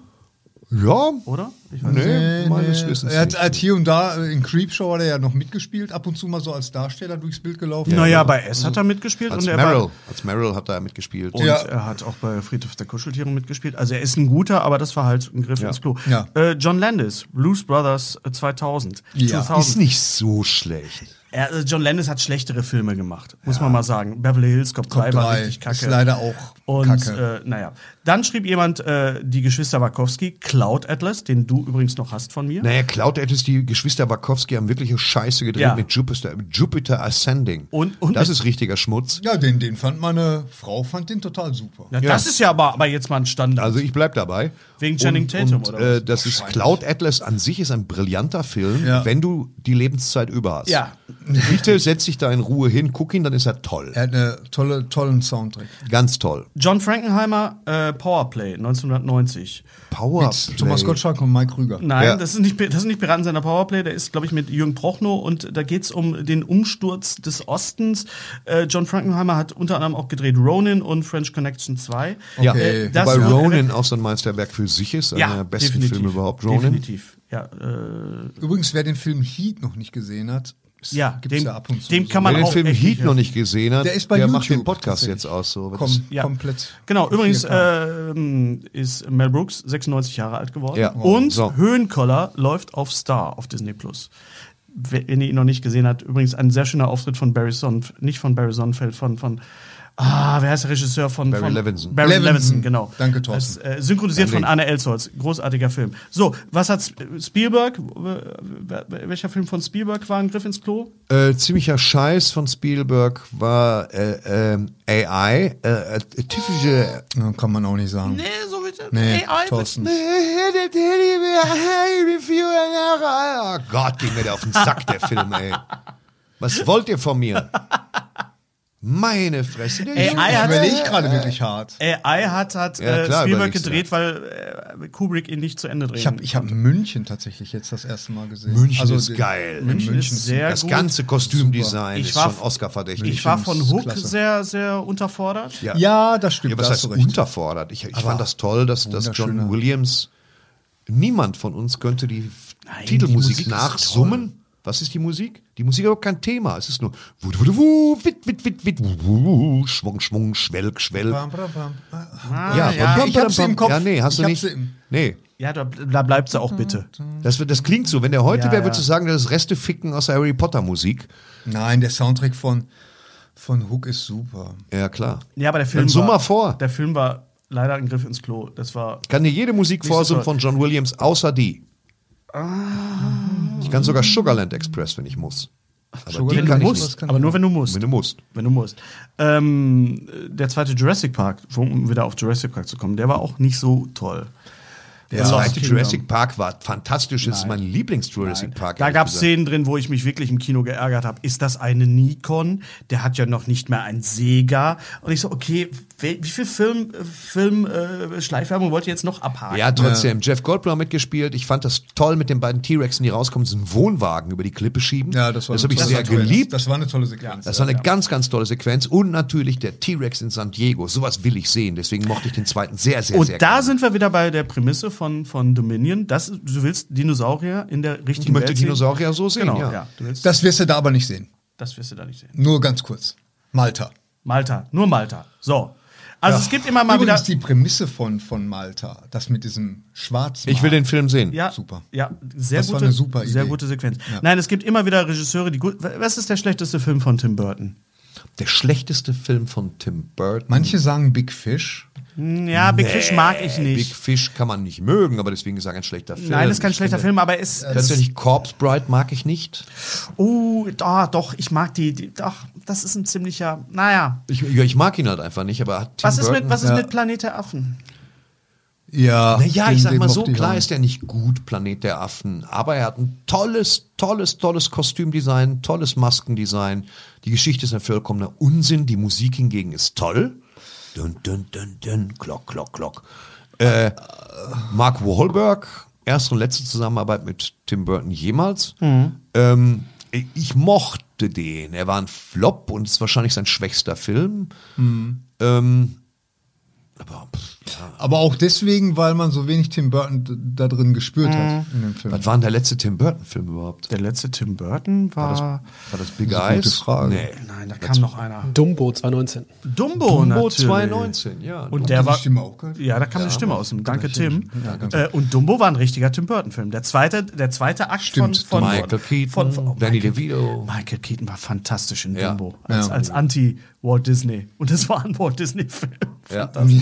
Ja, oder? Ich weiß nicht. nee, meines Wissens Er hat, hat hier und da äh, in Creepshow hat er ja noch mitgespielt, ab und zu mal so als Darsteller durchs Bild gelaufen. Naja, bei S hat er mitgespielt als und er Meryl, war, als Meryl hat er mitgespielt. und Ja. er hat auch bei Friedhof der Kuscheltiere mitgespielt. Also er ist ein guter, aber das war halt ein Griff ins Klo. Ja. Äh, John Landis, Blues Brothers äh, 2000. Ja. 2000. Ist nicht so schlecht. Er, äh, John Landis hat schlechtere Filme gemacht, muss man mal sagen. Beverly Hills Cop 3 war richtig kacke. ist leider auch Und kacke. äh, naja, dann schrieb jemand, äh, die Geschwister Wachowski, Cloud Atlas, den du übrigens noch hast von mir. Naja, Cloud Atlas, die Geschwister Wachowski haben wirkliche Scheiße gedreht Ja. mit Jupiter, Jupiter Ascending. Und- und das ist richtiger Schmutz. Ja, den, den fand meine Frau fand den total super. Ja, Das ist ja aber, aber jetzt mal ein Standard. Also ich bleib dabei. Wegen Channing und, Tatum, und, oder Äh, das ist Cloud Atlas an sich ist ein brillanter Film, Ja. wenn du die Lebenszeit über hast. Ja. Bitte setz dich da in Ruhe hin, guck ihn, dann ist er toll. Er hat eine tolle, tollen Soundtrack. Ganz toll. John Frankenheimer, äh, Powerplay, 1990. Power. Mit Thomas Gottschalk und Mike Krüger. Nein, Ja. das ist nicht, das ist nicht Piratensender Powerplay, der ist, glaube ich, mit Jürgen Prochnow und da geht's um den Umsturz des Ostens. Äh, John Frankenheimer hat unter anderem auch gedreht Ronin und French Connection 2. Ja, Okay. das wobei wird- Ronin auch so ein Meisterwerk für sich ist, einer der besten definitiv. Filme überhaupt. Ronin. Definitiv. Ja, äh, Übrigens, wer den Film Heat noch nicht gesehen hat, es ja, gibt's dem, ja ab und zu. dem so. kann man Wer den Film Heat noch nicht gesehen hat, Der ist bei macht den Podcast jetzt aus. So. Komm, Ja. komplett. Genau, übrigens 4K. ähm, ist Mel Brooks 96 Jahre alt geworden. Ja. Und So. Höhenkoller läuft auf Star auf Disney Plus. Wenn ihr ihn noch nicht gesehen habt, übrigens ein sehr schöner Auftritt von Barry Sonnenfeld, nicht von Barry Sonnenfeld, von, von Ah, wer heißt der Regisseur von Barry von, Levinson. Barry Levinson. Levinson, genau. Danke, Thorsten. Das, äh, synchronisiert von Anne Elsholz. Großartiger Film. So, was hat Sp- Spielberg? Welcher Film von Spielberg war ein Griff ins Klo? Äh, ziemlicher Scheiß von Spielberg war äh, ähm, AI, äh, artificial Ja, kann man auch nicht sagen. Nee, so bitte. Nee, Thorsten. Oh Gott, ging mir der auf den Sack, der Film, ey. Was wollt ihr von mir? Meine Fresse. Der AI Ich hat- überlege gerade wirklich hart. AI hat, hat Ja, äh, klar, Spielberg gedreht, weil äh, Kubrick ihn nicht zu Ende drehen Ich habe ich hab München tatsächlich jetzt das erste Mal gesehen. München Also ist geil. München, ist sehr das gut. ganze Kostümdesign Ich ist war- schon Oscar-verdächtig. Ich war von Hook klasse. sehr, sehr unterfordert. Ja. Ja, das stimmt. Ja, was heißt unterfordert? Ich, ich fand das toll, dass, dass John Williams, niemand von uns könnte die Nein, Titelmusik die nachsummen. Was ist die Musik? Die Musik ist überhaupt kein Thema. Es ist nur wuh, wuh, wuh, wit, wit, wit, wit, Schwung, Schwung, Schwelg, Schwelg. Bam, bam, bam. Ah, Ja, ja, bam, ich bam, hab sie bam. im Kopf. Ja, nee, hast Ich du nicht. im- Nee. ja da, da bleibt sie auch bitte. Das, wird- das klingt so. Wenn der heute Ja, wäre, würdest du sagen, das ist Resteficken aus der Harry Potter Musik. Nein, der Soundtrack von, von Hook ist super. Ja, klar. Ja, aber der Film Dann summ mal vor. Der Film war leider ein Griff ins Klo. Das war kann dir jede Musik so vorsummen toll. von John Williams, außer die. Ich kann sogar Sugarland Express, wenn ich muss. Aber wenn du musst, nicht. kann aber nur wenn du musst. Wenn du musst. Wenn du musst. Ähm, der zweite Jurassic Park, um wieder auf Jurassic Park zu kommen, der war auch nicht so toll. Der zweite. Jurassic Park war fantastisch. Das ist mein Lieblings-Jurassic Park. Da gab es. Szenen drin, wo ich mich wirklich im Kino geärgert habe. Ist das eine Nikon? Der hat ja noch nicht mehr ein Sega. Und ich so, okay, wie, viel Film, Film äh, Schleifwerbung wollt ihr jetzt noch abhaken? Ja, trotzdem. Jeff Goldblum mitgespielt. Ich fand das toll mit den beiden T-Rexen, die rauskommen, so einen Wohnwagen über die Klippe schieben. Ja, das war das habe ich sehr geliebt. Das war eine tolle Sequenz. Das war eine ganz, ganz tolle Sequenz. Und natürlich der T-Rex in San Diego. Sowas will ich sehen. Deswegen mochte ich den zweiten sehr, sehr, Und sehr da gerne. sind wir wieder bei der Prämisse von, von Dominion. Das, du willst Dinosaurier in der richtigen Ich möchte Welt sehen. Dinosaurier so sehen, Genau, ja. ja. Das wirst du da aber nicht sehen. das wirst du da nicht sehen. Nur ganz kurz. Malta. Malta, nur Malta. So. Also es gibt immer mal Übrigens wieder. die Prämisse von, von Malta, das mit diesem Schwarz. Ich will den Film sehen. Ja, Super. Ja, sehr Das war gute, eine super sehr Idee. gute Sequenz. Ja. Nein, es gibt immer wieder Regisseure, die gut. Was ist der schlechteste Film von Tim Burton? Der schlechteste Film von Tim Burton. Manche sagen Big Fish. Ja, Big Fish mag ich Big nicht. Fish kann man nicht mögen, aber deswegen ist er ein schlechter Film. Nein, das ist kein Ich schlechter finde- Film, aber es. Es nicht Corpse Bride mag ich nicht. oh, da, doch, ich mag die, die. Doch, das ist ein ziemlicher. Naja. Ich, ja, ich mag ihn halt einfach nicht, aber Was ist Burton, mit, was ist ja. mit Planet der Affen? Ja. Naja, ich sag mal so, klar ist er nicht gut, Planet der Affen, aber er hat ein tolles, tolles, tolles Kostümdesign, tolles Maskendesign. Die Geschichte ist ein vollkommener Unsinn, die Musik hingegen ist toll. Dun, dun, dun, dun, klock, klock, klock. Äh, Mark Wahlberg, erste und letzte Zusammenarbeit mit Tim Burton jemals. Ähm, ich mochte den. Er war ein Flop und ist wahrscheinlich sein schwächster Film. Ähm, aber pff, Aber auch deswegen, weil man so wenig Tim Burton da drin gespürt hat in dem Film. Was war denn der letzte Tim Burton-Film überhaupt? Der letzte Tim Burton war. War das Big Das ist eine gute Eyes? Frage. Nee. nein, da kam noch einer. Dumbo 2019. Dumbo, Dumbo natürlich. 2019, ja. Und der war. die Stimme auch gehört? Ja, da kam eine Stimme aus dem. Danke, Tim. Ja, danke. Äh, und Dumbo war ein richtiger Tim Burton-Film. Der zweite, der zweite Akt Stimmt, von, von Michael Keaton, von, von Danny Michael, DeVito. Michael Keaton war fantastisch in Ja. Dumbo. Als, Ja. als Anti-Walt Disney. Und es war ein Walt Disney-Film. Ja. Fantastisch.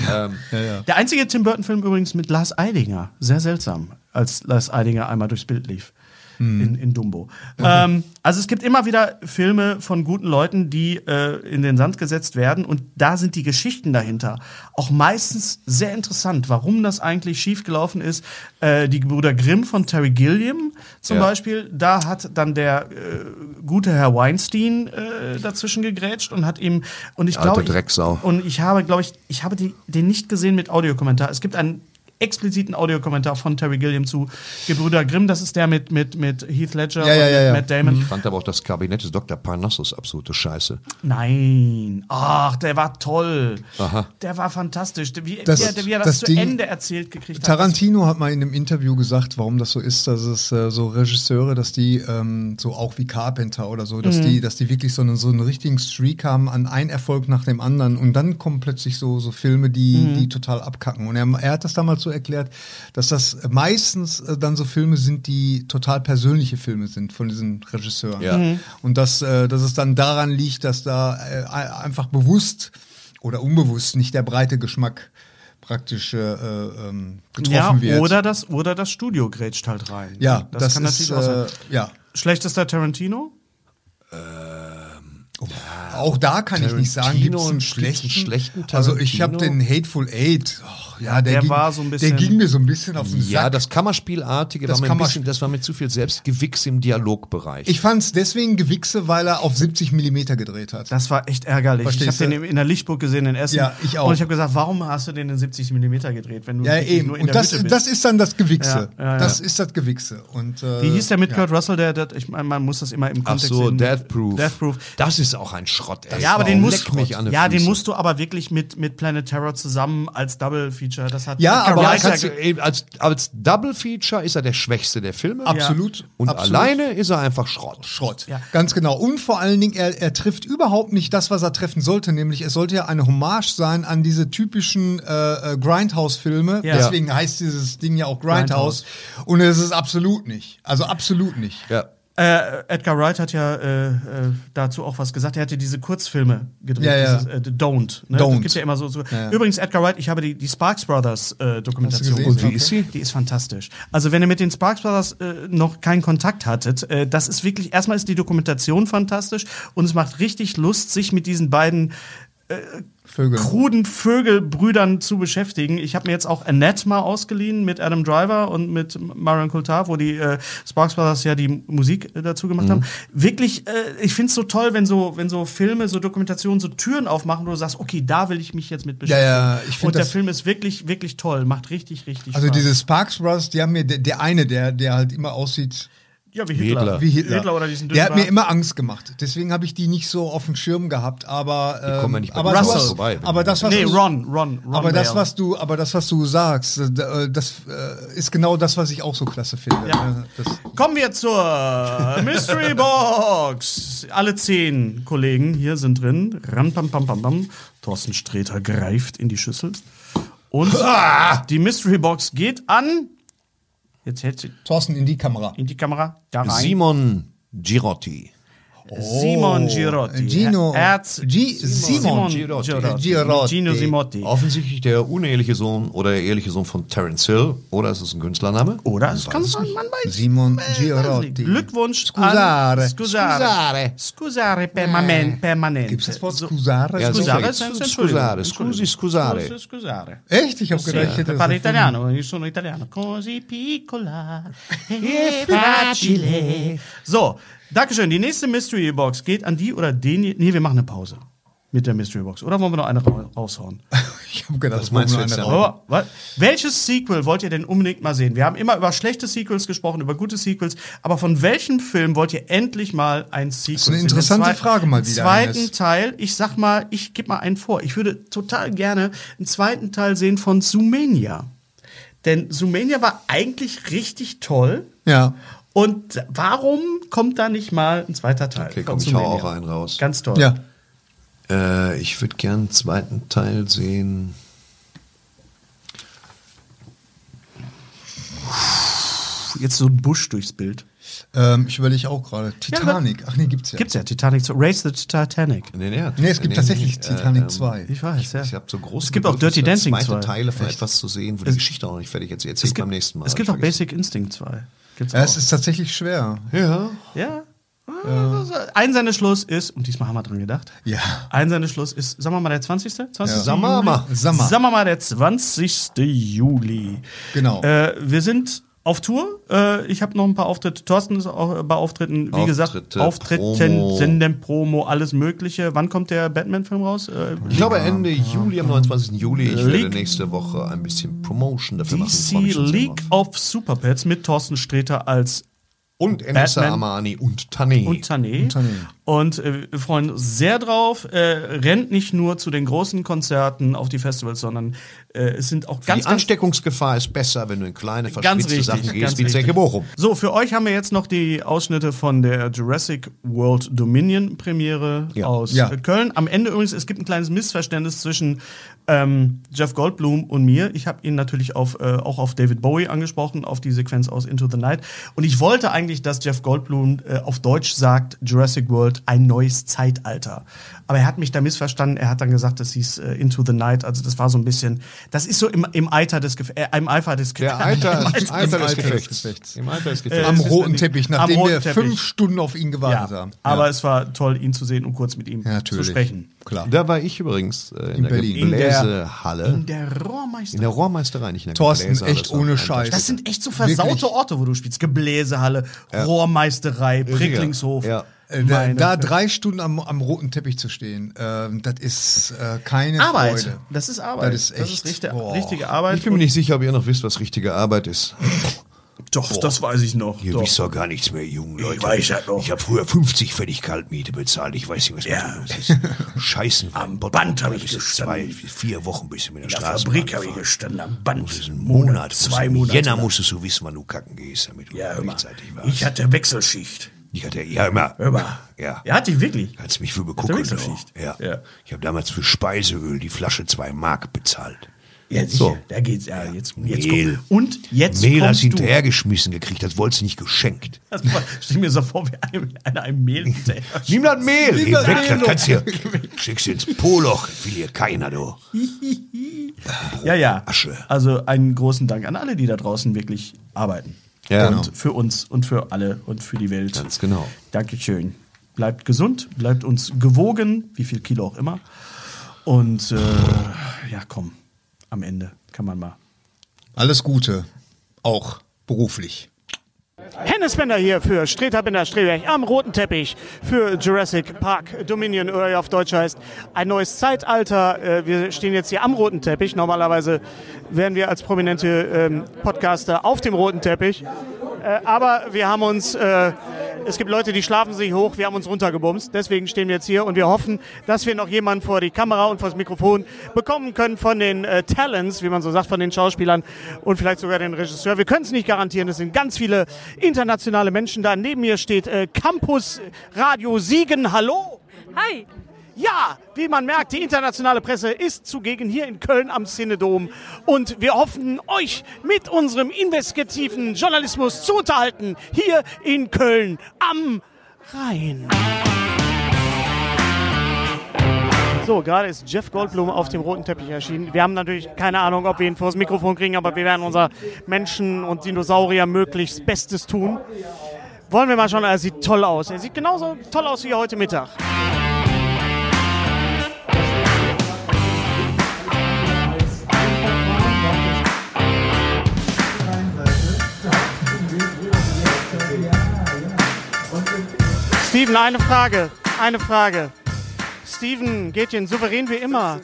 Der einzige Tim Burton-Film übrigens mit Lars Eidinger. Sehr seltsam, als Lars Eidinger einmal durchs Bild lief. In, in Dumbo. Ähm, also es gibt immer wieder Filme von guten Leuten, die äh, in den Sand gesetzt werden und da sind die Geschichten dahinter auch meistens sehr interessant, warum das eigentlich schiefgelaufen ist. Äh, die Brüder Grimm von Terry Gilliam zum Ja. Beispiel, da hat dann der äh, gute Herr Weinstein äh, dazwischen gegrätscht und hat ihm und ich glaube und ich habe, glaube ich, ich habe die, den nicht gesehen mit Audiokommentar. Es gibt einen expliziten Audiokommentar von Terry Gilliam zu Gebrüder Grimm. Das ist der mit, mit, mit Heath Ledger Ja, ja, und ja, mit Matt Damon. ich fand aber auch das Kabinett des Dr. Parnassus absolute Scheiße. Nein. Ach, der war toll. Aha. Der war fantastisch. Wie, Das- wie, er, wie er das, das zu Ding- Ende erzählt gekriegt hat. Tarantino hat mal in einem Interview gesagt, warum das so ist, dass es äh, so Regisseure, dass die ähm, so auch wie Carpenter oder so, dass die, dass die wirklich so einen, so einen richtigen Streak haben an ein Erfolg nach dem anderen und dann kommen plötzlich so, so Filme, die, die total abkacken. Und er, er hat das damals so erklärt, dass das meistens äh, dann so Filme sind, die total persönliche Filme sind von diesen Regisseuren. Ja. Mhm. Und dass, äh, dass es dann daran liegt, dass da äh, einfach bewusst oder unbewusst nicht der breite Geschmack praktisch äh, äh, ähm, getroffen ja, wird. oder das, oder das Studio grätscht halt rein. ja, das, das, kann ist, natürlich auch sein. äh, ja. Schlechtester Tarantino? Auch da kann ich nicht sagen, gibt es einen Tarantino, schlechten. schlechten also ich habe Tarantino? den Hateful Eight. Oh, ja, der, der ging, war so ein bisschen- Der ging mir so ein bisschen auf den Sack. Ja, das Kammerspielartige Das war mir ein Kammerspiel- bisschen, das war mir zu viel Selbstgewichs im Dialogbereich. ich fand es deswegen gewichse, weil er auf 70 Millimeter gedreht hat. Das war echt ärgerlich. Verstehst ich habe den in der Lichtburg gesehen in Essen. Ja, ich auch. Und ich habe gesagt, warum hast du den in 70 mm gedreht, wenn du ja, eben. nur in Und der das, das ist dann das Gewichse. Ja, ja, ja. Das ist das Gewichse. Und, äh, Wie hieß der mit ja. Kurt Russell? Der, der, ich meine, man muss das immer im Ach Kontext so, sehen. Death Proof. Death Proof. Das ist auch ein Schrott. Ey. Ja, aber den musst, ja, den musst du aber wirklich mit, mit Planet Terror zusammen als Double Feature. Das hat Ja, aber Ja, eben als, als Double Feature ist er der schwächste der Filme. Absolut. Und absolut. alleine ist er einfach Schrott. Schrott. Ja. Ganz genau. Und vor allen Dingen, er, er trifft überhaupt nicht das, was er treffen sollte. Nämlich, es sollte ja eine Hommage sein an diese typischen äh, äh, Grindhouse-Filme. Ja. Deswegen heißt dieses Ding ja auch Grindhouse. Und es ist absolut nicht. Also absolut nicht. Ja. Äh, Edgar Wright hat ja äh, äh, dazu auch was gesagt. Er hatte diese Kurzfilme gedreht, Ja, ja. dieses äh, Don't. Ne? Don't. Das gibt ja immer so. so. Ja. Übrigens, Edgar Wright, ich habe die, die Sparks Brothers äh, Dokumentation. Gesehen? Und wie ist sie? Die ist fantastisch. Also wenn ihr mit den Sparks Brothers noch keinen Kontakt hattet, das ist wirklich, erstmal ist die Dokumentation fantastisch und es macht richtig Lust, sich mit diesen beiden Vögel. kruden Vögelbrüdern zu beschäftigen. Ich habe mir jetzt auch Annette mal ausgeliehen mit Adam Driver und mit Marion Coulthard, wo die äh, Sparks Brothers ja die Musik äh, dazu gemacht haben. Wirklich, äh, ich finde es so toll, wenn so, wenn so Filme, so Dokumentationen so Türen aufmachen, wo du sagst, okay, da will ich mich jetzt mit beschäftigen. Ja, ja, ich find und der Film ist wirklich, wirklich toll, macht richtig, richtig Also Spaß. diese Sparks Brothers, die haben mir, der, der eine, der, der halt immer aussieht ja, wie Hitler. Hitler. wie Hitler. oder diesen der hat mir immer Angst gemacht. Deswegen habe ich die nicht so auf dem Schirm gehabt. Aber, ähm, kommen ja nicht bei aber, Russell hast- vorbei, aber das, was Nee, du, Ron, Ron, Ron. aber das, Bale. was du, aber das, was du sagst, äh, das äh, ist genau das, was ich auch so klasse finde. Ja. ne? Das, Kommen wir zur Mystery Box. Alle zehn Kollegen hier sind drin. Ram, pam, pam, pam, pam. Thorsten Sträter greift in die Schüssel. Und die Mystery Box geht an. Jetzt hält sie Thorsten in die Kamera. in die Kamera. Da rein. Simon Girotti. Simon Girotti. Gino- Herz. Gi- Simon Girotti. Girotti. Gino Simotti. Offensichtlich der uneheliche Sohn oder der eheliche Sohn von Terence Hill. Oder ist es ein Künstlername? Oder es kann man, man weiß Simon Girotti. Glückwunsch Scusare. an Scusare. Scusare permanent, permanent. Gibt's das Wort Scusare? Ja, Scusare, senza Scusare, scusi, scusare. Scusare. Echt? Ich habe gedacht, ich hätte parlo das italiano, io sono italiano. Così piccola e facile. So, Dankeschön. Die nächste Mystery Box geht an die oder den. Nee, wir machen eine Pause. mit der Mystery Box. Oder wollen wir noch eine ra raushauen? Ich habe gedacht, Was meinst du wir jetzt Aber, wa- welches Sequel wollt ihr denn unbedingt mal sehen? Wir haben immer über schlechte Sequels gesprochen, über gute Sequels, aber von welchem Film wollt ihr endlich mal ein Sequel ist eine sehen? interessante Den Frage mal wieder, Zweiten Ines. Teil, ich sag mal, ich gebe mal einen vor. Ich würde total gerne einen zweiten Teil sehen von Zoomania. Denn Zoomania war eigentlich richtig toll. Ja. Und warum kommt da nicht mal ein zweiter Teil? Okay, komm, ich hau auch einen raus. Ganz toll. Ja. Äh, ich würde gern einen zweiten Teil sehen. Jetzt so ein Busch durchs Bild. Ähm, ich überlege auch gerade. Titanic. Ach nee, gibt's ja. Gibt's ja, Titanic, so Race the Titanic. Nee, nee, Nee, es gibt tatsächlich Titanic 2. Ich weiß, ja. Ich habe so große Es gibt auch Dirty Dancing zweite 2. Teile von etwas zu sehen, wo die Geschichte auch noch nicht fertig ist. Erzähl ich beim nächsten Mal. Es gibt Ich auch. Basic Instinct 2. Gibt's Ja, auch. es ist tatsächlich schwer. Ja. ja. Also, Einsendeschluss ist, und diesmal haben wir dran gedacht. Ja. Einsendeschluss ist, sagen wir mal, der 20. 20. Ja. Sagen wir mal. Sagen wir mal, der 20. Juli. Genau. Äh, wir sind auf Tour. Äh, ich habe noch ein paar Auftritte. Thorsten ist auch bei Auftritten. Wie gesagt, Auftritte, Auftritten, Promo. Senden, Promo, alles Mögliche. Wann kommt der Batman-Film raus? Äh, Ich glaube Ende Juli, am 29. Juli. Ich werde League- nächste Woche ein bisschen Promotion dafür machen. DC schon sehr League drauf. of Superpets mit Thorsten Sträter als Und Batman. Amani und Tane. und Tané. Tané. Und äh, wir freuen uns sehr drauf. Äh, rennt nicht nur zu den großen Konzerten auf die Festivals, sondern äh, es sind auch die ganz, ganz Ansteckungsgefahr ist besser, wenn du in kleine, verschwitzte richtig, Sachen gehst, wie. Zecke Bochum. So, für euch haben wir jetzt noch die Ausschnitte von der Jurassic World Dominion Premiere Ja. aus Ja. Köln. Am Ende übrigens, es gibt ein kleines Missverständnis zwischen ähm, Jeff Goldblum und mir. Ich habe ihn natürlich auf, äh, auch auf David Bowie angesprochen, auf die Sequenz aus Into the Night. Und ich wollte eigentlich, dass Jeff Goldblum äh, auf Deutsch sagt, Jurassic World, ein neues Zeitalter. Aber er hat mich da missverstanden. Er hat dann gesagt, das hieß äh, Into the Night. Also das war so ein bisschen, das ist so im, im Eiter des Gef äh, im Eifer des Alter, Alter, Alter Alter Gefechts. Gefechts. Im Alter des Äh, Gefechts. Am es ist roten Teppich, am nachdem roten wir Teppich. fünf Stunden auf ihn gewartet Ja, haben. aber es war toll, ihn zu sehen und kurz mit ihm ja, zu sprechen. Klar. Da war ich übrigens äh, in, In der Berlin. In der- Gebläsehalle. In der Rohrmeister. In der Rohrmeisterei, nicht in der Thorsten, Gebläsehalle, echt ohne Scheiß. das sind echt so versaute Wirklich. Orte, wo du spielst. Gebläsehalle, Rohrmeisterei, Pricklingshof. Ja. Äh, Da, Meine da drei Stunden am, am roten Teppich zu stehen, ähm, das ist äh, keine Arbeit. Freude. Das ist Arbeit. Das ist echt- richtige, boah. richtige Arbeit. Ich bin mir nicht sicher, ob ihr noch wisst, was richtige Arbeit ist. Doch, das weiß ich noch. Ihr Doch. wisst doch gar nichts mehr, jungen Leute. weiß das noch. Ich habe früher 50 Pfennig Kaltmiete bezahlt. Ich weiß nicht, was Ja. mit los ist. Scheißen. Am Band hab ich bis gestanden. Zwei, vier Wochen bist du mit der In der Straße. Fabrik habe ich gestanden, am Band. Das ist ein Monat. zwei Im Monate. Jänner musstest du wissen, wann du kacken gehst, damit du Ja, rechtzeitig warst. Ich hatte Wechselschicht. Ich hatte, ja, immer. Mal. Ja. Er hatte ich wirklich. Hat's mich für. Wechselschicht. Ja. Ja. Ich habe damals für Speiseöl die Flasche zwei Mark bezahlt. Ja, sicher. So. Da geht's ja jetzt. jetzt Mehl. komm. Und jetzt Mehl hast du hinterhergeschmissen gekriegt, das wolltest du nicht geschenkt. Das war- Stell mir so vor, wie einem, einer einem Mehl hinterher. Nimm das Mehl, geh das weg, das kannst du schickst du ins Poloch, will hier keiner, du. Ja, ja. Asche. Also einen großen Dank an alle, die da draußen wirklich arbeiten. Ja, und genau. für uns und für alle und für die Welt. Ganz genau. Dankeschön. Bleibt gesund, bleibt uns gewogen, wie viel Kilo auch immer. Und äh, ja, komm, am Ende kann man mal. Alles Gute, auch beruflich. Hennes Bender hier für Streter Bender Streberg am roten Teppich für Jurassic Park Dominion oder wie auf Deutsch heißt ein neues Zeitalter. Äh, Wir stehen jetzt hier am roten Teppich. Normalerweise wären wir als prominente ähm, Podcaster auf dem roten Teppich. Äh, Aber wir haben uns, äh, es gibt Leute, die schlafen sich hoch, wir haben uns runtergebumst. Deswegen stehen wir jetzt hier und wir hoffen, dass wir noch jemanden vor die Kamera und vor das Mikrofon bekommen können von den äh, Talents, wie man so sagt, von den Schauspielern und vielleicht sogar den Regisseur. Wir können es nicht garantieren, es sind ganz viele internationale Menschen da. Neben mir steht äh, Campus Radio Siegen. Hallo! Hi. Ja, wie man merkt, die internationale Presse ist zugegen hier in Köln am Cinedom. Und wir hoffen, euch mit unserem investigativen Journalismus zu unterhalten. Hier in Köln am Rhein. So, gerade ist Jeff Goldblum auf dem roten Teppich erschienen. Wir haben natürlich keine Ahnung, ob wir ihn vors Mikrofon kriegen, aber wir werden unser Menschen- und Dinosaurier möglichst Bestes tun. Wollen wir mal schauen, er sieht toll aus. Er sieht genauso toll aus wie heute Mittag. Steven, eine Frage. Eine Frage. Steven Gätchen, souverän wie immer.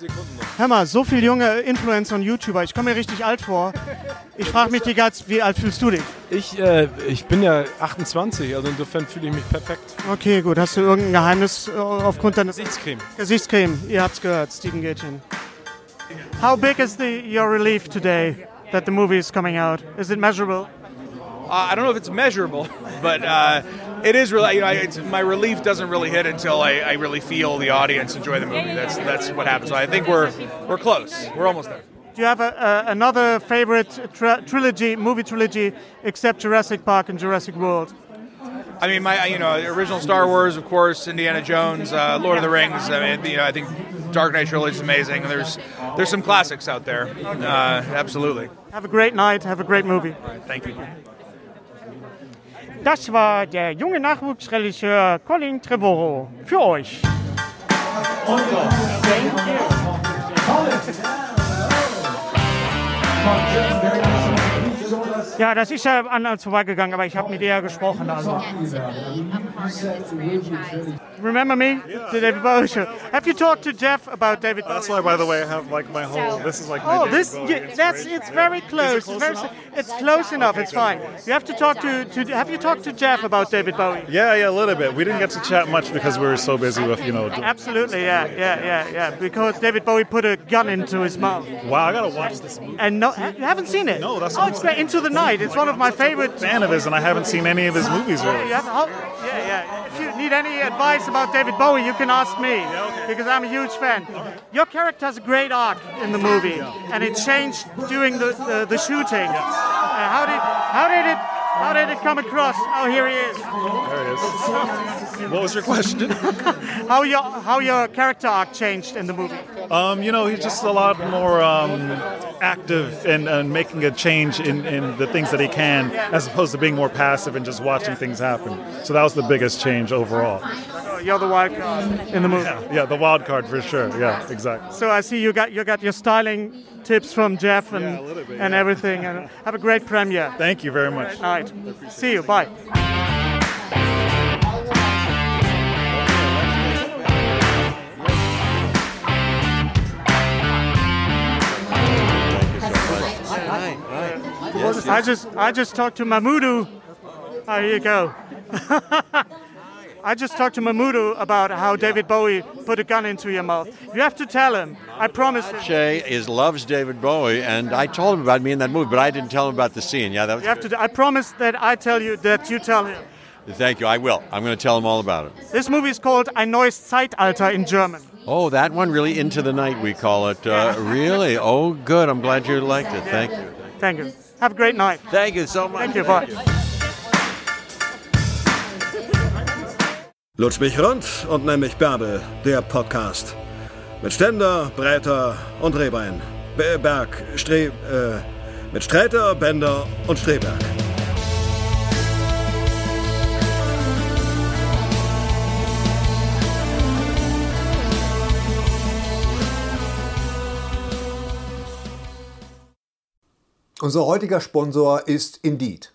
Hör mal, so viele junge Influencer und YouTuber. Ich komme mir richtig alt vor. Ich frage mich die ganze, wie alt fühlst du dich? Ich, äh, ich bin ja 28, also insofern fühle ich mich perfekt. Okay, gut. Hast du irgendein Geheimnis äh, aufgrund deines Gesichtscreme. Gesichtscreme? Ihr habt's gehört, Steven Gätchen. How big is the, your relief today that the movie is coming out? Is it measurable? Uh, I don't know if it's measurable, but uh, it is really. You know, it's, my relief doesn't really hit until I, I really feel the audience enjoy the movie. That's that's what happens. So I think we're we're close. We're almost there. Do you have a, uh, another favorite tri- trilogy, movie trilogy, except Jurassic Park and Jurassic World? I mean, my you know original Star Wars, of course, Indiana Jones, uh, Lord of the Rings. I mean, you know, I think Dark Knight trilogy is amazing. There's there's some classics out there. Uh, absolutely. Have a great night. Have a great movie. Thank you. Das war der junge Nachwuchsregisseur Colin Trevorrow für euch. Ja, das ist ja an uns vorbeigegangen, aber ich habe mit ihr gesprochen. Also. Remember me? The David Bowie show. Have you talked to Jeff about David Bowie? That's why, by the way, I have like my whole. This is like my Oh, David this Bowie. yeah, It's that's it's very close. close very, enough? it's close enough. It's fine. You have to talk to, to have you talked to Jeff about David Bowie? Yeah, yeah, a little bit. We didn't get to chat much because we were so busy with, you know. Absolutely, yeah, yeah, yeah, yeah. Because David Bowie put a gun into his mouth. Wow, I gotta watch this movie. And no, you haven't seen it? No, that's oh, it's great. Into the Night. It's one of my favorite. Fan of his, and I haven't seen any of his movies really. Oh, yeah, yeah. If you need any advice about David Bowie, you can ask me because I'm a huge fan. Your character has a great arc in the movie, and it changed during the the, the shooting. Uh, how did how did it how did it come across? Oh, here he is. There it is. What was your question? How your how your character arc changed in the movie? Um, you know, he's just a lot more um, active and, and making a change in, in the things that he can, as opposed to being more passive and just watching things happen. So that was the biggest change overall. Oh, you're the wild card in the movie. Yeah, the wild card for sure. Yeah, exactly. So I see you got you got your styling tips from Jeff and Yeah, bit, and yeah. everything. And have a great premiere. Thank you very much. All right, See you. Bye. I just I just talked to Mahmoudou. Oh, here you go. I just talked to Mahmoudou about how David Bowie put a gun into your mouth. You have to tell him. I promise. him. Shay is loves David Bowie, and I told him about me in that movie, but I didn't tell him about the scene. Yeah, that was. You have to. I promise that I tell you that you tell him. Thank you. I will. I'm going to tell him all about it. This movie is called Ein neues Zeitalter in German. Oh, that one really into the night. We call it. Uh, really? Oh, good. I'm glad you liked it. Thank you. Thank you. Have a great night. Thank you so much. Thank you. Bye. Lutsch mich rund und nenn mich Bärbel, der Podcast. Mit Ständer, Breiter und Rehbein. Be- Berg, Stre... Äh, mit Sträter, Bender und Streberg. Unser heutiger Sponsor ist Indeed.